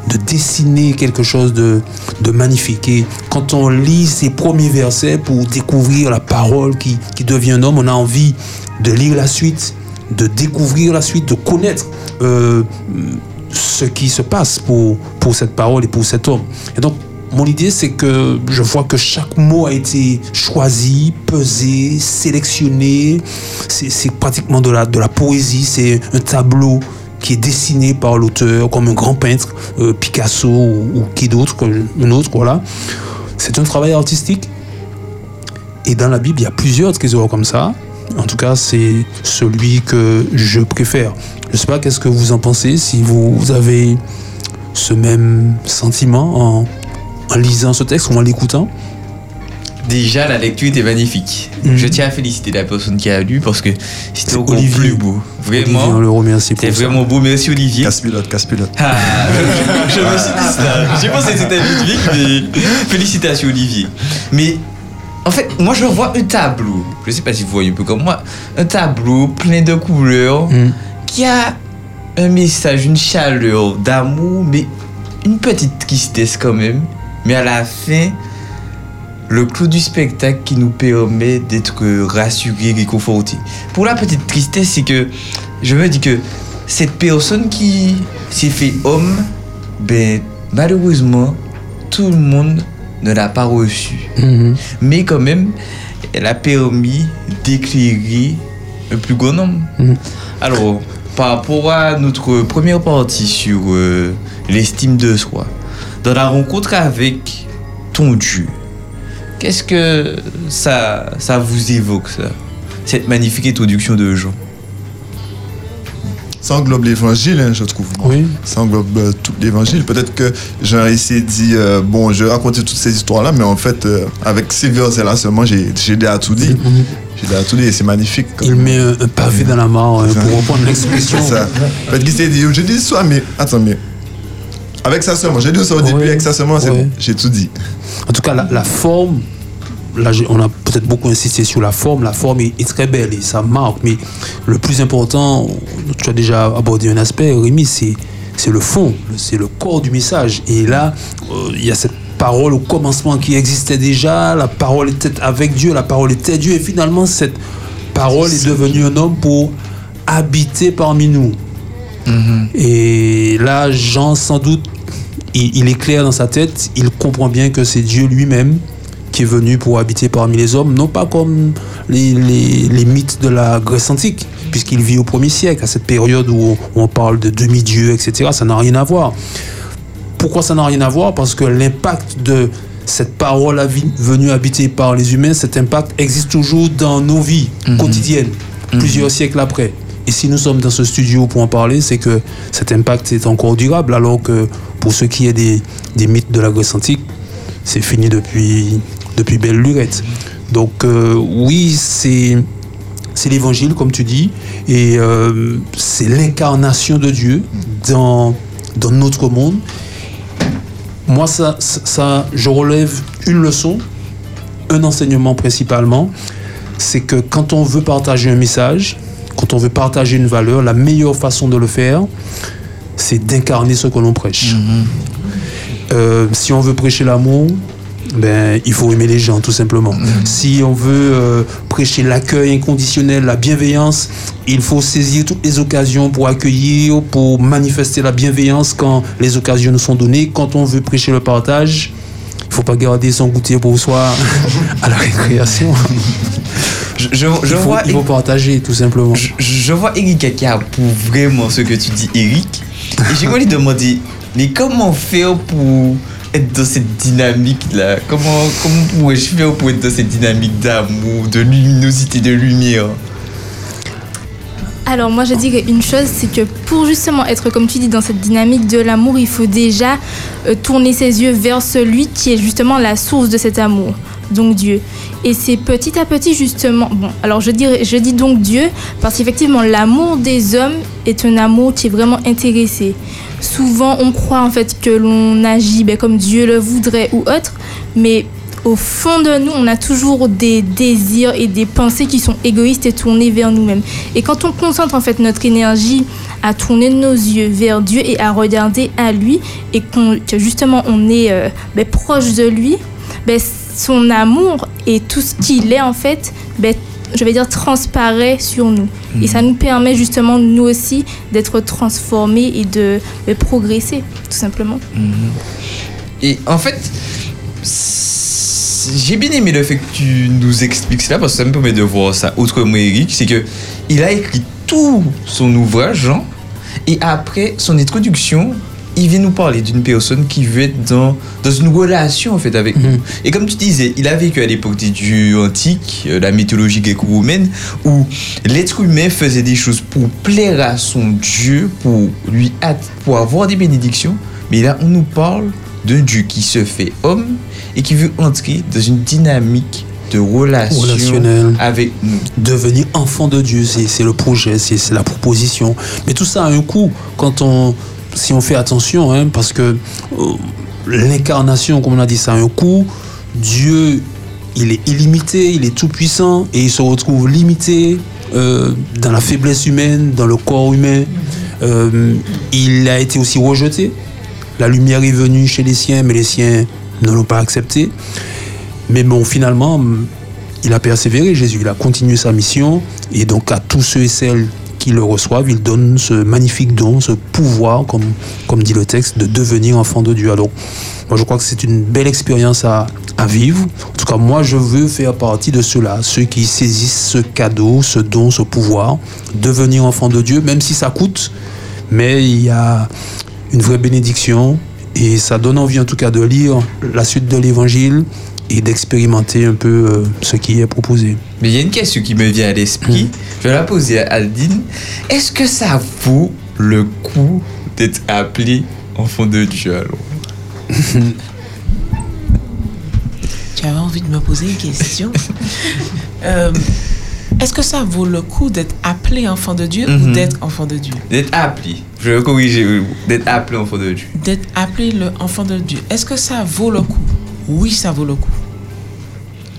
de dessiner quelque chose de, de magnifique. Et quand on lit ces premiers versets pour découvrir la parole qui, qui devient un homme, on a envie de lire la suite, de découvrir la suite, de connaître euh, ce qui se passe pour, pour cette parole et pour cet homme. Et donc, mon idée, c'est que je vois que chaque mot a été choisi, pesé, sélectionné. C'est c'est pratiquement de la, de la poésie. C'est un tableau qui est dessiné par l'auteur, comme un grand peintre, euh, Picasso ou, qui d'autre, un autre, voilà. C'est un travail artistique. Et dans la Bible, il y a plusieurs trésors comme ça. En tout cas, c'est celui que je préfère. Je ne sais pas qu'est-ce que vous en pensez, si vous avez ce même sentiment en, en lisant ce texte ou en l'écoutant? Déjà, la lecture était magnifique. Mhm. Je tiens à féliciter la personne qui a lu parce que c'était Olivier. plus beau. Vraiment. Olivier, on le remercie pour C'était ça. vraiment beau. Merci Olivier. Casse-pilote, casse-pilote. Ah, je, (laughs) je me suis dit ça. J'ai pensé que c'était Ludwig, mais félicitations Olivier. Mais en fait, moi je vois un tableau. Je sais pas si vous voyez un peu comme moi. Un tableau plein de couleurs Mm. qui a un message, une chaleur d'amour, mais une petite tristesse quand même. Mais à la fin, le clou du spectacle qui nous permet d'être rassurés, réconfortés. Pour la petite tristesse, c'est que je me dis que cette personne qui s'est fait homme, ben malheureusement, tout le monde ne l'a pas reçu. Mhm. Mais quand même, elle a permis d'éclairer un plus grand nombre. Mhm. Alors, par rapport à notre première partie sur euh, l'estime de soi, dans la rencontre avec ton Dieu, qu'est-ce que ça, ça vous évoque, ça Cette magnifique introduction de Jean? Ça englobe l'évangile, hein, je trouve. Oui. Ça englobe euh, tout l'évangile. Peut-être que Jean essayé de dire, euh, bon, je vais raconter toutes ces histoires-là, mais en fait, euh, avec ces versets-là seulement, j'ai j'ai déjà tout dit. J'ai déjà tout dit et c'est magnifique. Il met un, un pavé dans la mare, hein, pour (laughs) reprendre l'expression. C'est ça. Peut-être qu'il s'est dit, je dis ça, mais attends, mais avec ça seulement, j'ai dit ça au début, avec Ouais. bon, j'ai tout dit. En tout cas, la, la forme, là, on a peut-être beaucoup insisté sur la forme. La forme est, est très belle et ça marque. Mais le plus important, tu as déjà abordé un aspect, Rémi, c'est c'est le fond, c'est le corps du message. Et là, euh, il y a cette parole au commencement qui existait déjà. La parole était avec Dieu, la parole était Dieu. Et finalement, cette parole est devenue un homme pour habiter parmi nous. Et là, Jean, sans doute, il, il est clair dans sa tête, il comprend bien que c'est Dieu lui-même qui est venu pour habiter parmi les hommes, non pas comme les, les- les mythes de la Grèce antique, puisqu'il vit au premier siècle, à cette période où on, on parle de demi-dieux, etc. Ça n'a rien à voir. Pourquoi ça n'a rien à voir? Parce que l'impact de cette parole venue habiter par les humains, cet impact existe toujours dans nos vies quotidiennes, plusieurs siècles après. Et si nous sommes dans ce studio pour en parler, c'est que cet impact est encore durable, alors que pour ce qui est des, des mythes de la Grèce antique, c'est fini depuis, depuis belle lurette. Donc euh, oui, c'est c'est l'évangile, comme tu dis, et euh, c'est l'incarnation de Dieu dans, dans notre monde. Moi, ça, ça, je relève une leçon, un enseignement principalement, c'est que quand on veut partager un message, quand on veut partager une valeur, la meilleure façon de le faire, c'est d'incarner ce que l'on prêche. Euh, si on veut prêcher l'amour, ben, il faut aimer les gens, tout simplement. Si on veut euh, prêcher l'accueil inconditionnel, la bienveillance, il faut saisir toutes les occasions pour accueillir, pour manifester la bienveillance quand les occasions nous sont données. Quand on veut prêcher le partage, il faut pas garder son goûter pour soi (laughs) à la récréation. Je, je, il, je faut, vois, il faut partager, tout simplement. je, je vois Erika qui approuve vraiment ce que tu dis, Eric. Et j'ai de demander, mais comment faire pour être dans cette dynamique-là? Comment, comment pourrais-je faire pour être dans cette dynamique d'amour, de luminosité, de lumière? Alors moi je dirais une chose, c'est que pour justement être comme tu dis dans cette dynamique de l'amour, il faut déjà euh, tourner ses yeux vers celui qui est justement la source de cet amour, donc Dieu. Et c'est petit à petit justement, bon, alors je, dirais, dis donc Dieu parce qu'effectivement l'amour des hommes est un amour qui est vraiment intéressé. Souvent on croit en fait que l'on agit ben, comme Dieu le voudrait ou autre, mais au fond de nous, on a toujours des désirs et des pensées qui sont égoïstes et tournées vers nous-mêmes. Et quand on concentre en fait notre énergie à tourner nos yeux vers Dieu et à regarder à lui, et qu'on, que justement on est euh, ben, proche de lui, ben, son amour et tout ce qu'il est en fait, ben, je vais dire transparaît sur nous. Et ça nous permet justement nous aussi d'être transformés et de progresser, tout simplement. Et en fait, j'ai bien aimé le fait que tu nous expliques cela parce que ça me permet de voir ça autrement, Eric. C'est que il a écrit tout son ouvrage, Jean, et après son introduction, il vient nous parler d'une personne qui veut être dans, dans une relation en fait avec nous. Et comme tu disais, il a vécu à l'époque des dieux antiques, euh, la mythologie gréco-romaine, où l'être humain faisait des choses pour plaire à son Dieu, pour lui pour avoir des bénédictions. Mais là, on nous parle d'un Dieu qui se fait homme et qui veut entrer dans une dynamique de relation Relationnel. avec nous. Devenir enfant de Dieu, c'est le projet, c'est c'est la proposition. Mais tout ça a un coût quand on, si on fait attention, hein, parce que euh, l'incarnation, comme on a dit, ça a un coût. Dieu, il est illimité, il est tout puissant et il se retrouve limité euh, dans la faiblesse humaine, dans le corps humain. Euh, il a été aussi rejeté. La lumière est venue chez les siens, mais les siens ne l'ont pas accepté. Mais bon, finalement, il a persévéré, Jésus. Il a continué sa mission. Et donc, à tous ceux et celles qui le reçoivent, il donne ce magnifique don, ce pouvoir, comme, dit le texte, de devenir enfant de Dieu. Alors, moi, je crois que c'est une belle expérience à, à vivre. En tout cas, moi, je veux faire partie de ceux-là, ceux qui saisissent ce cadeau, ce don, ce pouvoir, devenir enfant de Dieu, même si ça coûte. Mais il y a une vraie bénédiction. Et ça donne envie, en tout cas, de lire la suite de l'évangile et d'expérimenter un peu euh, ce qui est proposé. Mais il y a une question qui me vient à l'esprit. Je vais la poser à Aldine. Est-ce que ça vaut le coup d'être appelé enfant de Dieu alors Tu avais envie de me poser une question. (laughs) Euh, Est-ce que ça vaut le coup d'être appelé enfant de Dieu ou Mhm. d'être enfant de Dieu? D'être appelé. Je vais corriger. D'être appelé enfant de Dieu. D'être appelé le enfant de Dieu. Est-ce que ça vaut le coup? Oui, ça vaut le coup.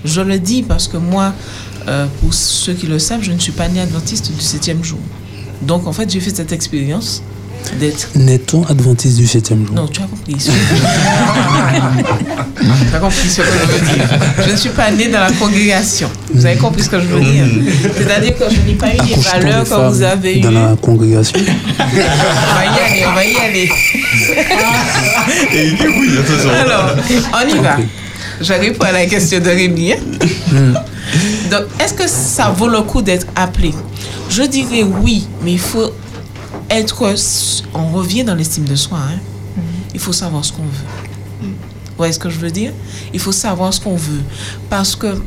Je le dis parce que moi, euh, pour ceux qui le savent, je ne suis pas né adventiste du septième jour. Donc en fait, j'ai fait cette expérience N'est-on adventiste du septième jour? Non, tu as compris. (laughs) tu as compris ce que je veux dire. Je ne suis pas née dans la congrégation. Vous avez compris ce que je veux dire C'est-à-dire que je n'ai pas eu les valeurs que vous avez eues. dans la congrégation On va y aller, on va y aller. (laughs) Et il dit oui, attention. Alors, on y va. Je réponds à la question de Rémi. hein. Donc, est-ce que ça vaut le coup d'être appelé? Je dirais oui, mais il faut être. On revient dans l'estime de soi. hein. Il faut savoir ce qu'on veut. Vous voyez ce que je veux dire? Il faut savoir ce qu'on veut. Parce que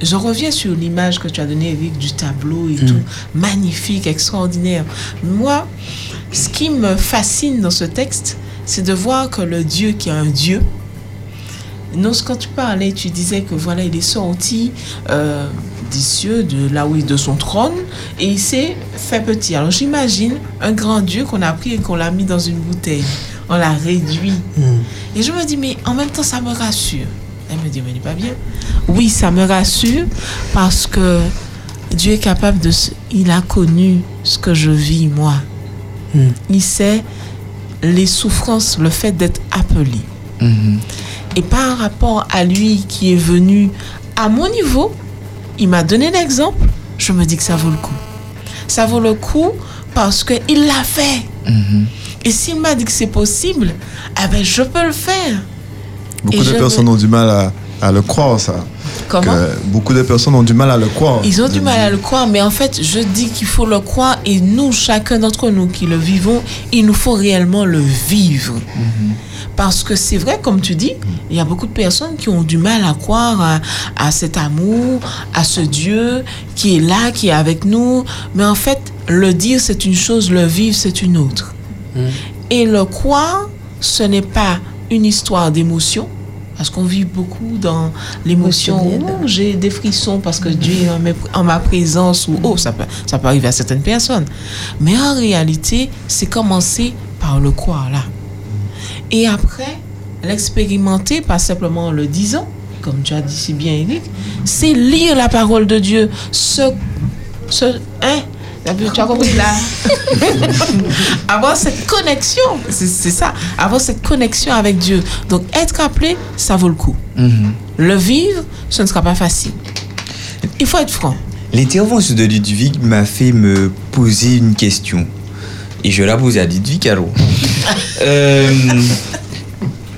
je reviens sur l'image que tu as donnée, Eric, du tableau et tout. Magnifique, extraordinaire. Moi, ce qui me fascine dans ce texte, c'est de voir que le Dieu qui est un Dieu, non, quand tu parlais, tu disais que voilà, il est sorti euh, des cieux, de là où il est de son trône, et il s'est fait petit. Alors j'imagine un grand Dieu qu'on a pris et qu'on l'a mis dans une bouteille. On l'a réduit. Et je me dis, mais en même temps, ça me rassure. Elle me dit, mais n'est pas bien. Oui, ça me rassure parce que Dieu est capable de... Il a connu ce que je vis, moi. Il sait les souffrances, le fait d'être appelé. Et par rapport à lui qui est venu à mon niveau, il m'a donné l'exemple, je me dis que ça vaut le coup. Ça vaut le coup parce qu'il l'a fait. Et s'il m'a dit que c'est possible, eh ben je peux le faire. Beaucoup Et de personnes veux- ont du mal à, à le croire, ça. Comment Que beaucoup de personnes ont du mal à le croire. Ils ont du mal à le croire, mais en fait, je dis qu'il faut le croire et nous, chacun d'entre nous qui le vivons, il nous faut réellement le vivre. Parce que c'est vrai, comme tu dis, il y a beaucoup de personnes qui ont du mal à croire à, à cet amour, à ce Dieu qui est là, qui est avec nous. Mais en fait, le dire, c'est une chose, le vivre, c'est une autre. Et le croire, ce n'est pas une histoire d'émotion, parce qu'on vit beaucoup dans l'émotion. Oh, j'ai des frissons parce que Dieu est en, ma présence, ou oh, ça peut, ça peut arriver à certaines personnes. Mais en réalité, c'est commencer par le croire là. Et après, l'expérimenter, pas simplement en le disant, comme tu as dit si bien, Eric, c'est lire la parole de Dieu. Ce, ce, hein, tu as compris là? (laughs) Avoir cette connexion, c'est ça, avoir cette connexion avec Dieu. Donc être appelé, ça vaut le coup. Le vivre, ce ne sera pas facile. Il faut être franc. L'intervention de Ludwig m'a fait me poser une question. Et je la pose à Ludwig alors. (laughs) Euh,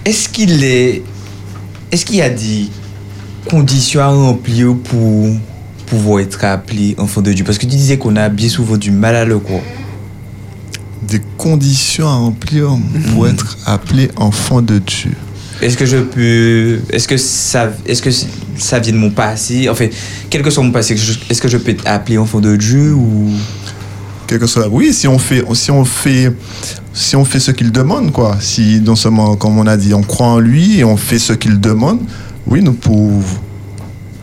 est-ce qu'il est. Est-ce qu'il y a des conditions à remplir pour pouvoir être appelé enfant de Dieu Parce que tu disais qu'on a bien souvent du mal à le croire. Des conditions à remplir pour être appelé enfant de Dieu. Est-ce que je peux. Est-ce que ça, est-ce que ça vient de mon passé? En fait, quel que soit mon passé, est-ce que je- est-ce que je peux être appelé enfant de Dieu ou? Quel que soit. Oui, si on fait, si on fait, si on fait ce qu'il demande, quoi. Si non seulement, comme on a dit, on croit en lui et on fait ce qu'il demande, oui, nous pouvons,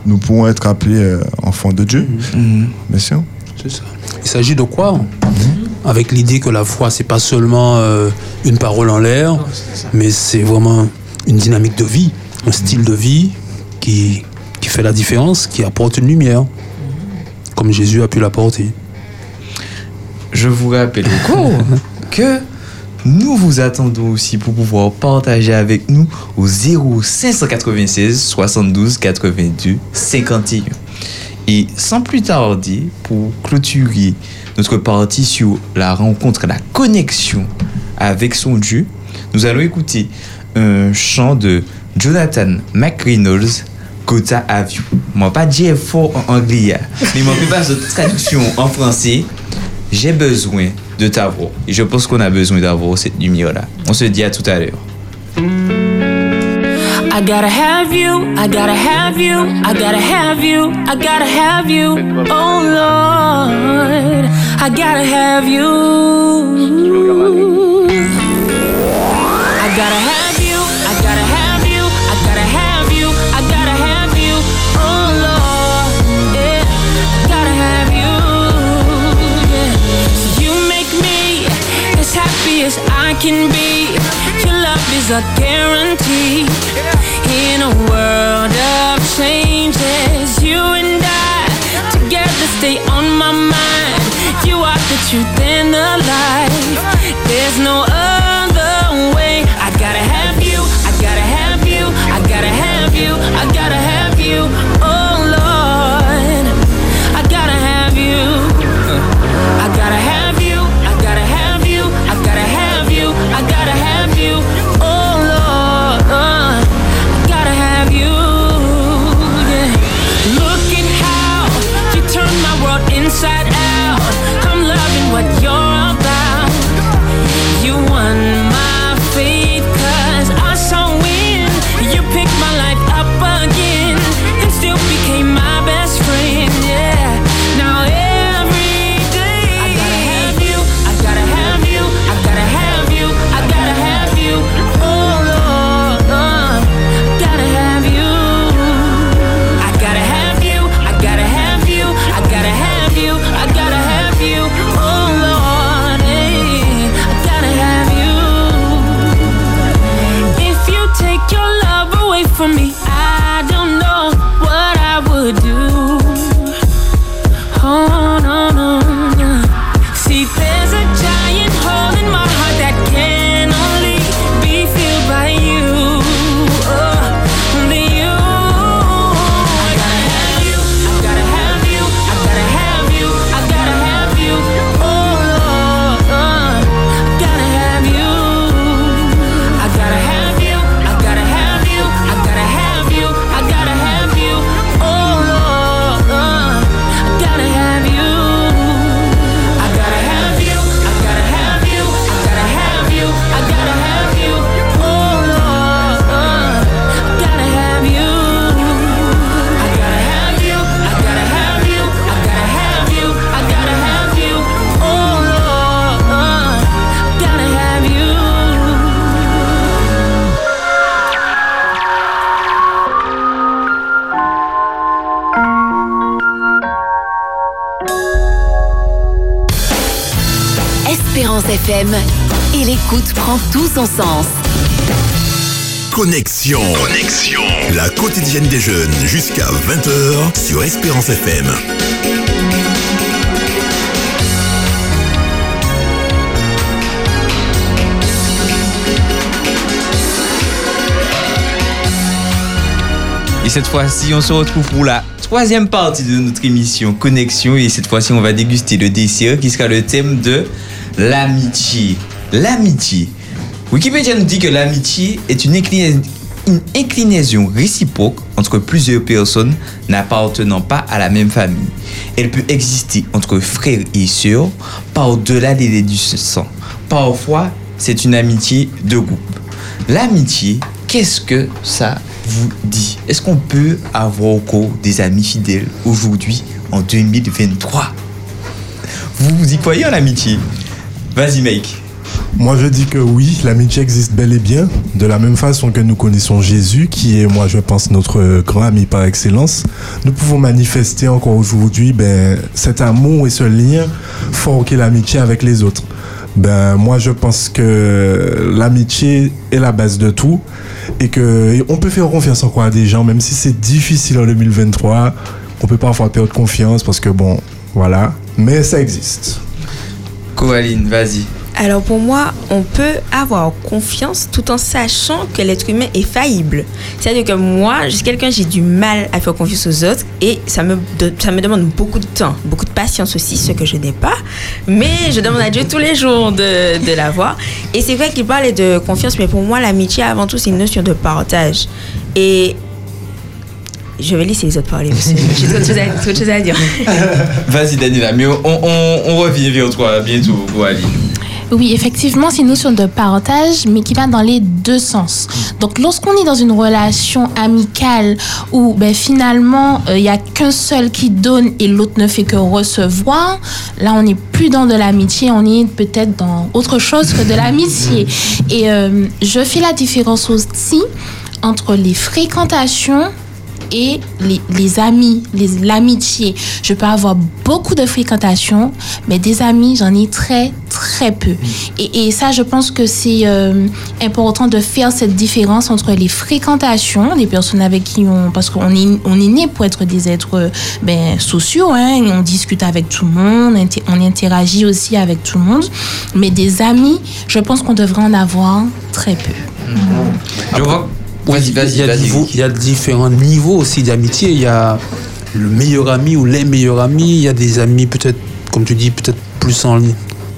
nous pouvons être appelés euh, enfants de Dieu. Bien sûr. C'est ça. Il s'agit de croire, avec l'idée que la foi, c'est pas seulement euh, une parole en l'air, mais c'est vraiment une dynamique de vie, un style de vie qui, qui fait la différence, qui apporte une lumière, comme Jésus a pu l'apporter. Je vous rappelle encore (laughs) que nous vous attendons aussi pour pouvoir partager avec nous au 0596 72 82 51. Et sans plus tarder, pour clôturer notre partie sur la rencontre, la connexion avec son Dieu, nous allons écouter un chant de Jonathan McReynolds, Kota Aviu. Moi, pas dire fort en anglais, hein. mais moi, pas de traduction en français. J'ai besoin de t'avoir. Et je pense qu'on a besoin d'avoir cette lumière-là. On se dit à tout à l'heure. I gotta have you, I gotta have you, I gotta have you, I gotta have you. Oh Lord, I gotta have you. Tout son sens. Connexion. Connexion. La quotidienne des jeunes jusqu'à 20h sur Espérance FM. Et cette fois-ci, on se retrouve pour la troisième partie de notre émission Connexion. Et cette fois-ci, on va déguster le dessert qui sera le thème de l'amitié. L'amitié. Wikipédia nous dit que l'amitié est une inclina- une inclinaison réciproque entre plusieurs personnes n'appartenant pas à la même famille. Elle peut exister entre frères et sœurs par-delà les liens du sang. Parfois, c'est une amitié de groupe. L'amitié, qu'est-ce que ça vous dit? Est-ce qu'on peut avoir encore des amis fidèles aujourd'hui en 2023 Vous vous y croyez en l'amitié Vas-y, mec. Moi, je dis que oui, l'amitié existe bel et bien, de la même façon que nous connaissons Jésus, qui est, moi, je pense, notre grand ami par excellence. Nous pouvons manifester encore aujourd'hui ben, cet amour et ce lien fort qu'est l'amitié avec les autres. Ben, moi, je pense que l'amitié est la base de tout et que et on peut faire confiance encore à des gens, même si c'est difficile en 2023. On peut parfois perdre confiance parce que, bon, voilà, mais ça existe. Coraline, vas-y. Alors pour moi, on peut avoir confiance tout en sachant que l'être humain est faillible. C'est-à-dire que moi, je suis quelqu'un, j'ai du mal à faire confiance aux autres et ça me, de- ça me demande beaucoup de temps, beaucoup de patience aussi, ce que je n'ai pas. Mais je demande à Dieu tous les jours de, de l'avoir. Et c'est vrai qu'il parlait de confiance, mais pour moi, l'amitié, avant tout, c'est une notion de partage. Et je vais laisser les autres parler que (laughs) j'ai trop de choses à, trop de choses à dire. Vas-y, Daniela, mais on, on, on revient vers toi bientôt, Coraline. Oui, effectivement, c'est une notion de partage, mais qui va dans les deux sens. Donc, lorsqu'on est dans une relation amicale où ben, finalement, euh, il n'y a qu'un seul qui donne et l'autre ne fait que recevoir, là, on n'est plus dans de l'amitié, on est peut-être dans autre chose que de (laughs) l'amitié. Et euh, je fais la différence aussi entre les fréquentations et les, les amis, les- l'amitié. Je peux avoir beaucoup de fréquentations, mais des amis, j'en ai très, très peu. Et, et ça, je pense que c'est euh, important de faire cette différence entre les fréquentations, les personnes avec qui on... Parce qu'on est, on est né pour être des êtres euh, ben, sociaux, hein, on discute avec tout le monde, on interagit aussi avec tout le monde. Mais des amis, je pense qu'on devrait en avoir très peu. Je vois. Vas-y, vas-y, il y, a niveau- il y a différents niveaux aussi d'amitié. Il y a le meilleur ami ou les meilleurs amis. Il y a des amis peut-être, comme tu dis, peut-être plus en,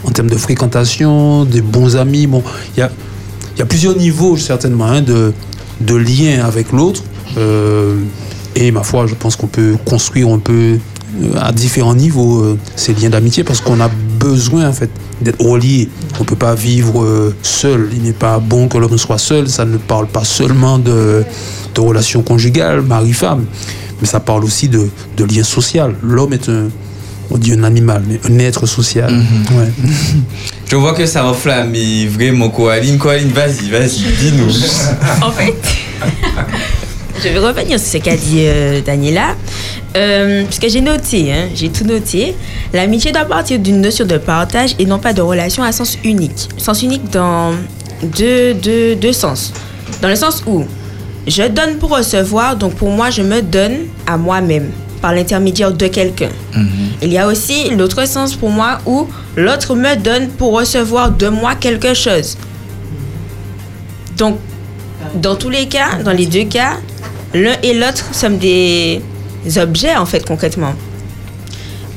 en termes de fréquentation, des bons amis. Bon, il y a, il y a plusieurs niveaux certainement hein, de, de liens avec l'autre. Euh, et ma foi, je pense qu'on peut construire un peu euh, à différents niveaux euh, ces liens d'amitié parce qu'on a besoin en fait d'être relié. On ne peut pas vivre euh, seul. Il n'est pas bon que l'homme soit seul. Ça ne parle pas seulement de, de relations conjugales, mari-femme, mais ça parle aussi de, de liens sociaux. L'homme est un, on dit un animal, mais un être social. Ouais. (laughs) Je vois que ça enflamme, mais vraiment, Coraline. Coraline, vas-y, vas-y, dis-nous. en fait, (laughs) je vais revenir sur ce qu'a dit euh, Daniela. Euh, parce que j'ai noté, hein, j'ai tout noté. L'amitié doit partir d'une notion de partage et non pas de relation à sens unique. Sens unique dans deux, deux, deux sens. Dans le sens où je donne pour recevoir, donc pour moi, je me donne à moi-même par l'intermédiaire de quelqu'un. Il y a aussi l'autre sens pour moi où l'autre me donne pour recevoir de moi quelque chose. Donc, dans tous les cas, dans les deux cas, l'un et l'autre sommes des objets, en fait, concrètement.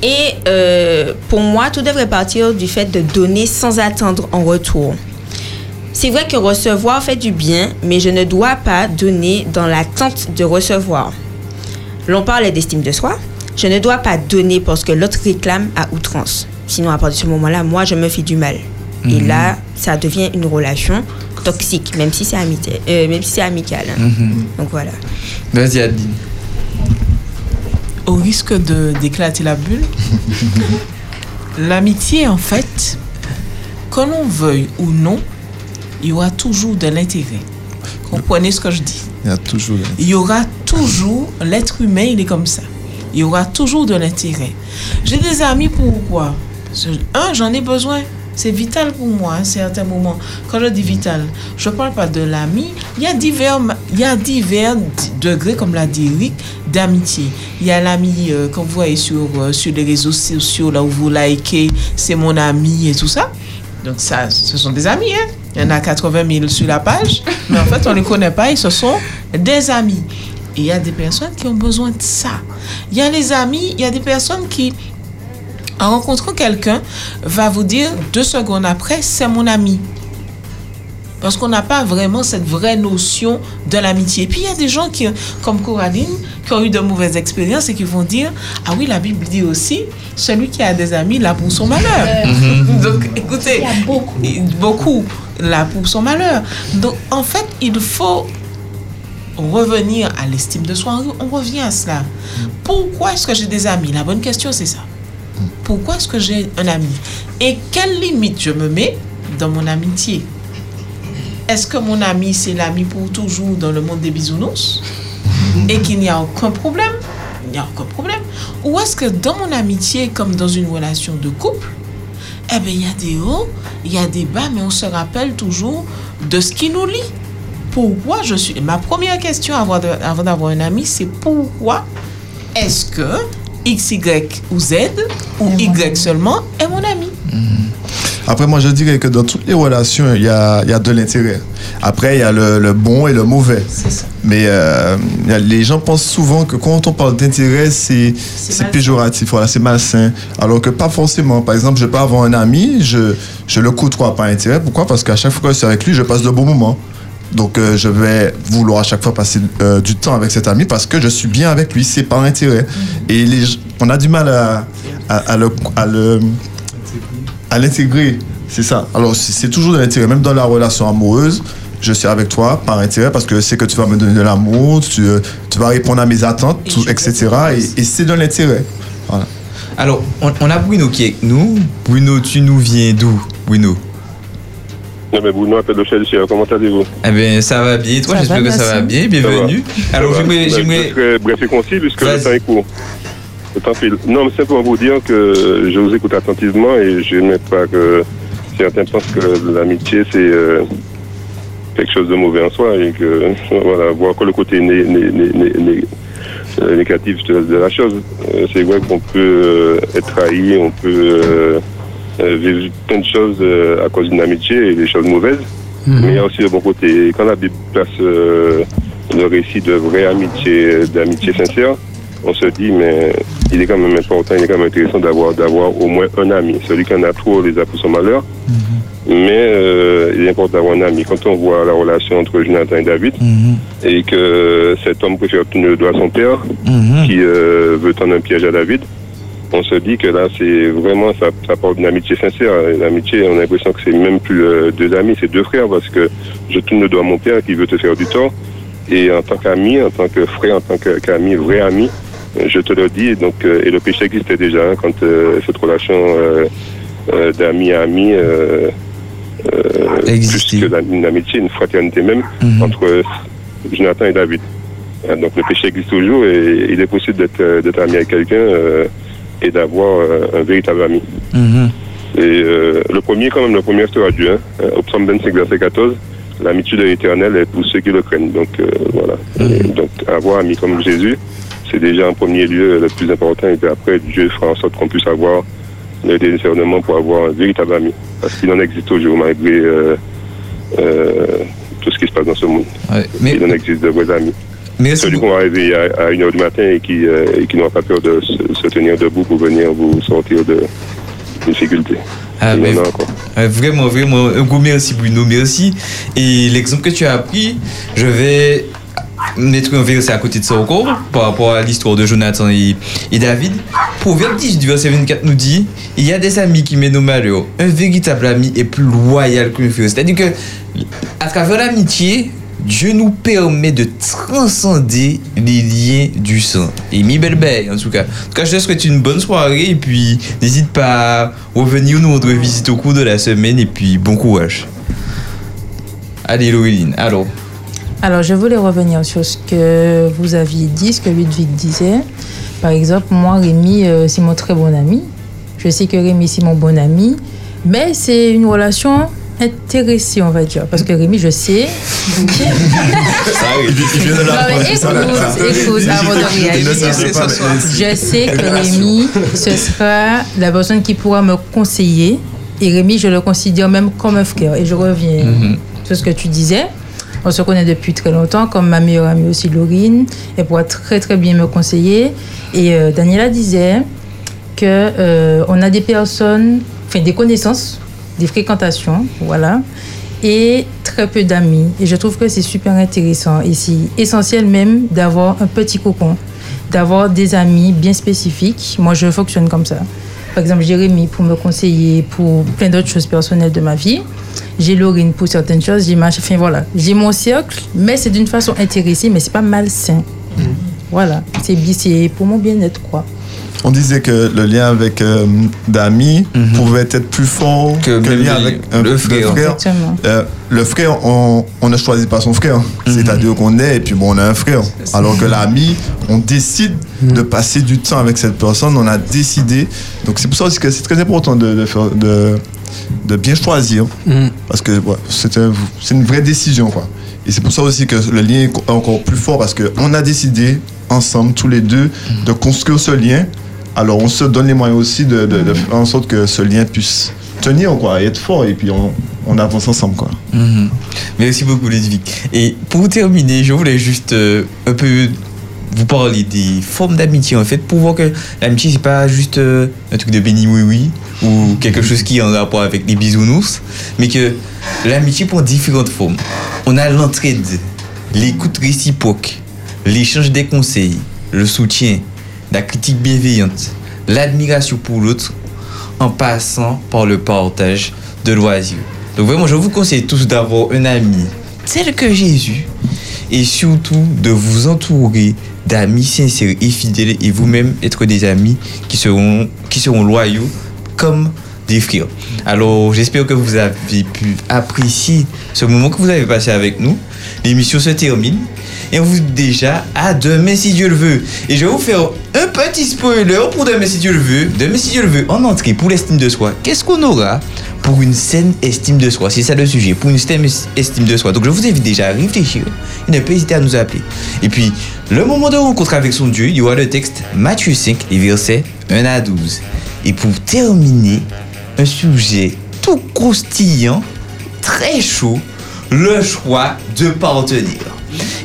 Et euh, pour moi, tout devrait partir du fait de donner sans attendre en retour. C'est vrai que recevoir fait du bien, mais je ne dois pas donner dans l'attente de recevoir. L'on parle d'estime de soi. Je ne dois pas donner parce que l'autre réclame à outrance. Sinon, à partir de ce moment-là, moi, je me fais du mal. Et Mhm. là, ça devient une relation toxique, même si c'est amité- euh, même si c'est amical. hein. Mhm. Donc voilà. Vas-y, Adeline. Au risque de d'éclater la bulle, (laughs) l'amitié, en fait, que l'on veuille ou non, il y aura toujours de l'intérêt. Comprenez ce que je dis? Il y a toujours. il y aura toujours, l'être humain, il est comme ça. Il y aura toujours de l'intérêt. J'ai des amis, pourquoi? Un, j'en ai besoin. C'est vital pour moi à un certain moment. Quand je dis vital, je ne parle pas de l'ami. Il y a divers, il y a divers degrés, comme l'a dit Eric, d'amitié. Il y a l'ami euh, qu'on vous voyez sur, euh, sur les réseaux sociaux, là où vous likez, c'est mon ami et tout ça. Donc ça, ce sont des amis. Hein? Il y en a 80 000 sur la page, mais en fait, on ne les connaît pas ce sont des amis. Et il y a des personnes qui ont besoin de ça. Il y a les amis, il y a des personnes qui, en rencontrant quelqu'un, va vous dire deux secondes après, c'est mon ami. parce qu'on n'a pas vraiment cette vraie notion de l'amitié. Et puis il y a des gens qui, comme Coraline, qui ont eu de mauvaises expériences et qui vont dire Ah oui, la Bible dit aussi celui qui a des amis là pour son malheur. (laughs) Mhm. Donc écoutez, il y a beaucoup. Beaucoup là pour son malheur. Donc en fait, il faut revenir à l'estime de soi. On revient à cela. Pourquoi est-ce que j'ai des amis? La bonne question, c'est ça. Pourquoi est-ce que j'ai un ami? Et quelle limite je me mets dans mon amitié? Est-ce que mon ami, c'est l'ami pour toujours dans le monde des bisounours? Et qu'il n'y a aucun problème? Il n'y a aucun problème. Ou est-ce que dans mon amitié, comme dans une relation de couple, eh bien, il y a des hauts, il y a des bas, mais on se rappelle toujours de ce qui nous lie. Pourquoi je suis... Ma première question avant d'avoir un ami, c'est pourquoi est-ce que X, Y ou Z, ou Y seulement, est mon ami Après, moi, je dirais que dans toutes les relations, il y a, il y a de l'intérêt. Après, il y a le, le bon et le mauvais. Mais euh, a- les gens pensent souvent que quand on parle d'intérêt, c'est c'est péjoratif, voilà, c'est malsain. Alors que pas forcément. Par exemple, je peux avoir un ami, je, je le côtoie par intérêt. Pourquoi? Parce qu'à chaque fois que je suis avec lui, je passe de bons moments. Donc, euh, je vais vouloir à chaque fois passer euh, du temps avec cet ami parce que je suis bien avec lui, c'est par intérêt. Et les, on a du mal à, à, à le, à le à l'intégrer. C'est ça. Alors, c'est c'est toujours de l'intérêt. Même dans la relation amoureuse, je suis avec toi par intérêt parce que je sais que tu vas me donner de l'amour, tu, euh, tu vas répondre à mes attentes, tout, etc. Et, et c'est de l'intérêt. Voilà. Alors, on, on a Bruno qui est avec nous. Bruno, tu nous viens d'où, Bruno? Non, mais Bruno appelle de Chelsea. Comment allez-vous Eh bien, ça va bien. Toi, j'espère que ça va bien. Bienvenue. Ça Alors, j'aimerais. Je bref et concis puisque le temps est court. Le temps file. Non, mais simplement vous dire que je vous écoute attentivement et je n'aime pas que certains pensent que l'amitié c'est euh, quelque chose de mauvais en soi et que (laughs) voilà, voir que le côté né- né- né- né- né- euh, négatif de, la chose. Euh, c'est vrai qu'on peut être trahi, on peut euh, euh, vivre plein de choses euh, à cause d'une amitié et des choses mauvaises. Mais il y a aussi le bon côté. Quand la Bible place euh, le récit de vraie amitié, d'amitié sincère, on se dit, mais il est quand même important, il est quand même intéressant d'avoir, d'avoir au moins un ami. Celui qui en a trop les a pour son malheur. Mais euh, il est important d'avoir un ami. Quand on voit la relation entre Jonathan et David, et que cet homme préfère obtenir le doigt à son père, qui veut tendre un piège à David, on se dit que là, c'est vraiment, ça, ça porte une amitié sincère. L'amitié, on a l'impression que c'est même plus euh, deux amis, c'est deux frères, parce que je tourne le doigt à mon père qui veut te faire du tort. Et en tant qu'ami, en tant que frère, en tant que- qu'ami, vrai ami, je te le dis. Et, donc, euh, et le péché existait déjà hein, quand euh, cette relation d'ami à ami, euh, plus que une amitié, une fraternité même, entre euh, Jonathan et David. Euh, Donc le péché existe toujours et il est possible d'être d'être ami avec quelqu'un et d'avoir euh, un véritable ami. Et euh, le premier, quand même, le premier restera Dieu. Hein. Au psaume 25, verset 14, l'amitié de l'éternel est pour ceux qui le craignent. Donc euh, voilà. Et donc avoir un ami comme Jésus, c'est déjà en premier lieu le plus important. Et puis après, Dieu fera en sorte qu'on puisse avoir le discernement pour avoir un véritable ami. Parce qu'il en existe toujours, malgré euh, tout ce qui se passe dans ce monde. Il en existe de vrais amis. Celui qu'on va réveiller à, à 1h du matin et qui, euh, et qui n'aura pas peur de se, se tenir debout pour venir vous sortir de difficultés. Ah. Euh, vraiment, vraiment, un gros merci Bruno, merci. Et l'exemple que tu as pris, je vais mettre un verset à côté de ça encore, par rapport à l'histoire de Jonathan et, et David. Proverbe 10 du verset 24 nous dit, il y a des amis qui mènent au malheur. Un véritable ami est plus loyal qu'un frère. C'est-à-dire que, à travers l'amitié, Dieu nous permet de transcender les liens du sang. Et mi belle en tout cas. En tout cas, je te souhaite une bonne soirée et puis n'hésite pas à revenir nous rendre visite au cours de la semaine et puis bon courage. Allez, Laureline, alors. Alors, je voulais revenir sur ce que vous aviez dit, ce que Ludwig disait. Par exemple, moi, Rémi, euh, c'est mon très bon ami. Je sais que Rémi, c'est mon bon ami. Mais c'est une relation intéressée, on va dire. Parce que Rémi, je sais. Je sais que Rémi, ce sera la personne qui pourra me conseiller. Et Rémi, je le considère même comme un frère. Et je reviens sur ce que tu disais. On se connaît depuis très longtemps, comme ma meilleure amie aussi, Laurine. Elle pourra très très bien me conseiller. Et euh, Daniela disait que euh, on a des personnes, enfin des connaissances, des fréquentations, voilà. et très peu d'amis. Et je trouve que c'est super intéressant et c'est essentiel même d'avoir un petit cocon, d'avoir des amis bien spécifiques. Moi, je fonctionne comme ça. Par exemple, Jérémy pour me conseiller pour plein d'autres choses personnelles de ma vie. J'ai Laurine pour certaines choses. J'ai ma... enfin, voilà. J'ai mon cercle, mais c'est d'une façon intéressée, mais c'est pas malsain. Voilà. C'est bi- c'est pour mon bien-être, quoi. On disait que le lien avec euh, d'amis pouvait être plus fort que, le lien avec un- le de frère. Euh, le frère, on, on ne choisit pas son frère. C'est-à-dire qu'on est et puis bon, on a un frère. Alors que l'ami, on décide de passer du temps avec cette personne, on a décidé. Donc c'est pour ça aussi que c'est très important de, de faire, de, de bien choisir. Parce que ouais, c'est un- c'est une vraie décision. Quoi. Et c'est pour ça aussi que le lien est encore plus fort parce qu'on a décidé ensemble, tous les deux, de construire ce lien. Alors on se donne les moyens aussi de, faire en sorte que ce lien puisse tenir quoi, et être fort. Et puis on, on avance ensemble. Quoi. Mhm. Merci beaucoup, Ludwig. Et pour terminer, je voulais juste euh, un peu vous parler des formes d'amitié, en fait, pour voir que l'amitié, c'est pas juste euh, un truc de béni oui oui ou quelque chose qui est en rapport avec les bisounours, mais que l'amitié prend différentes formes. On a l'entraide, l'écoute réciproque, l'échange des conseils, le soutien, la critique bienveillante, l'admiration pour l'autre, en passant par le partage de loisirs. Donc vraiment, je vous conseille tous d'avoir un ami tel que Jésus et surtout de vous entourer d'amis sincères et fidèles et vous-même être des amis qui seront, qui seront loyaux comme des frères. Alors j'espère que vous avez pu apprécier ce moment que vous avez passé avec nous. L'émission se termine et on vous dit déjà à demain si Dieu le veut. Et je vais vous faire un petit spoiler pour demain si Dieu le veut. Demain si Dieu le veut, en entrée pour l'estime de soi, qu'est-ce qu'on aura pour une saine estime de soi? C'est ça le sujet, pour une saine estime de soi. Donc je vous invite déjà à réfléchir et ne pas hésiter à nous appeler. Et puis, le moment de rencontre avec son Dieu, il y aura le texte Matthieu 5, les versets 1 à 12. Et pour terminer, un sujet tout croustillant, très chaud, le choix de partenaire.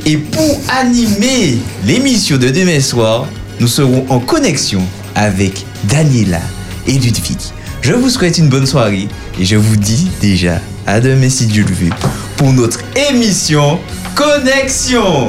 Et pour animer l'émission de demain soir, nous serons en connexion avec Daniela et Ludwig. Je vous souhaite une bonne soirée et je vous dis déjà à demain si Dieu le veut pour notre émission Connexion.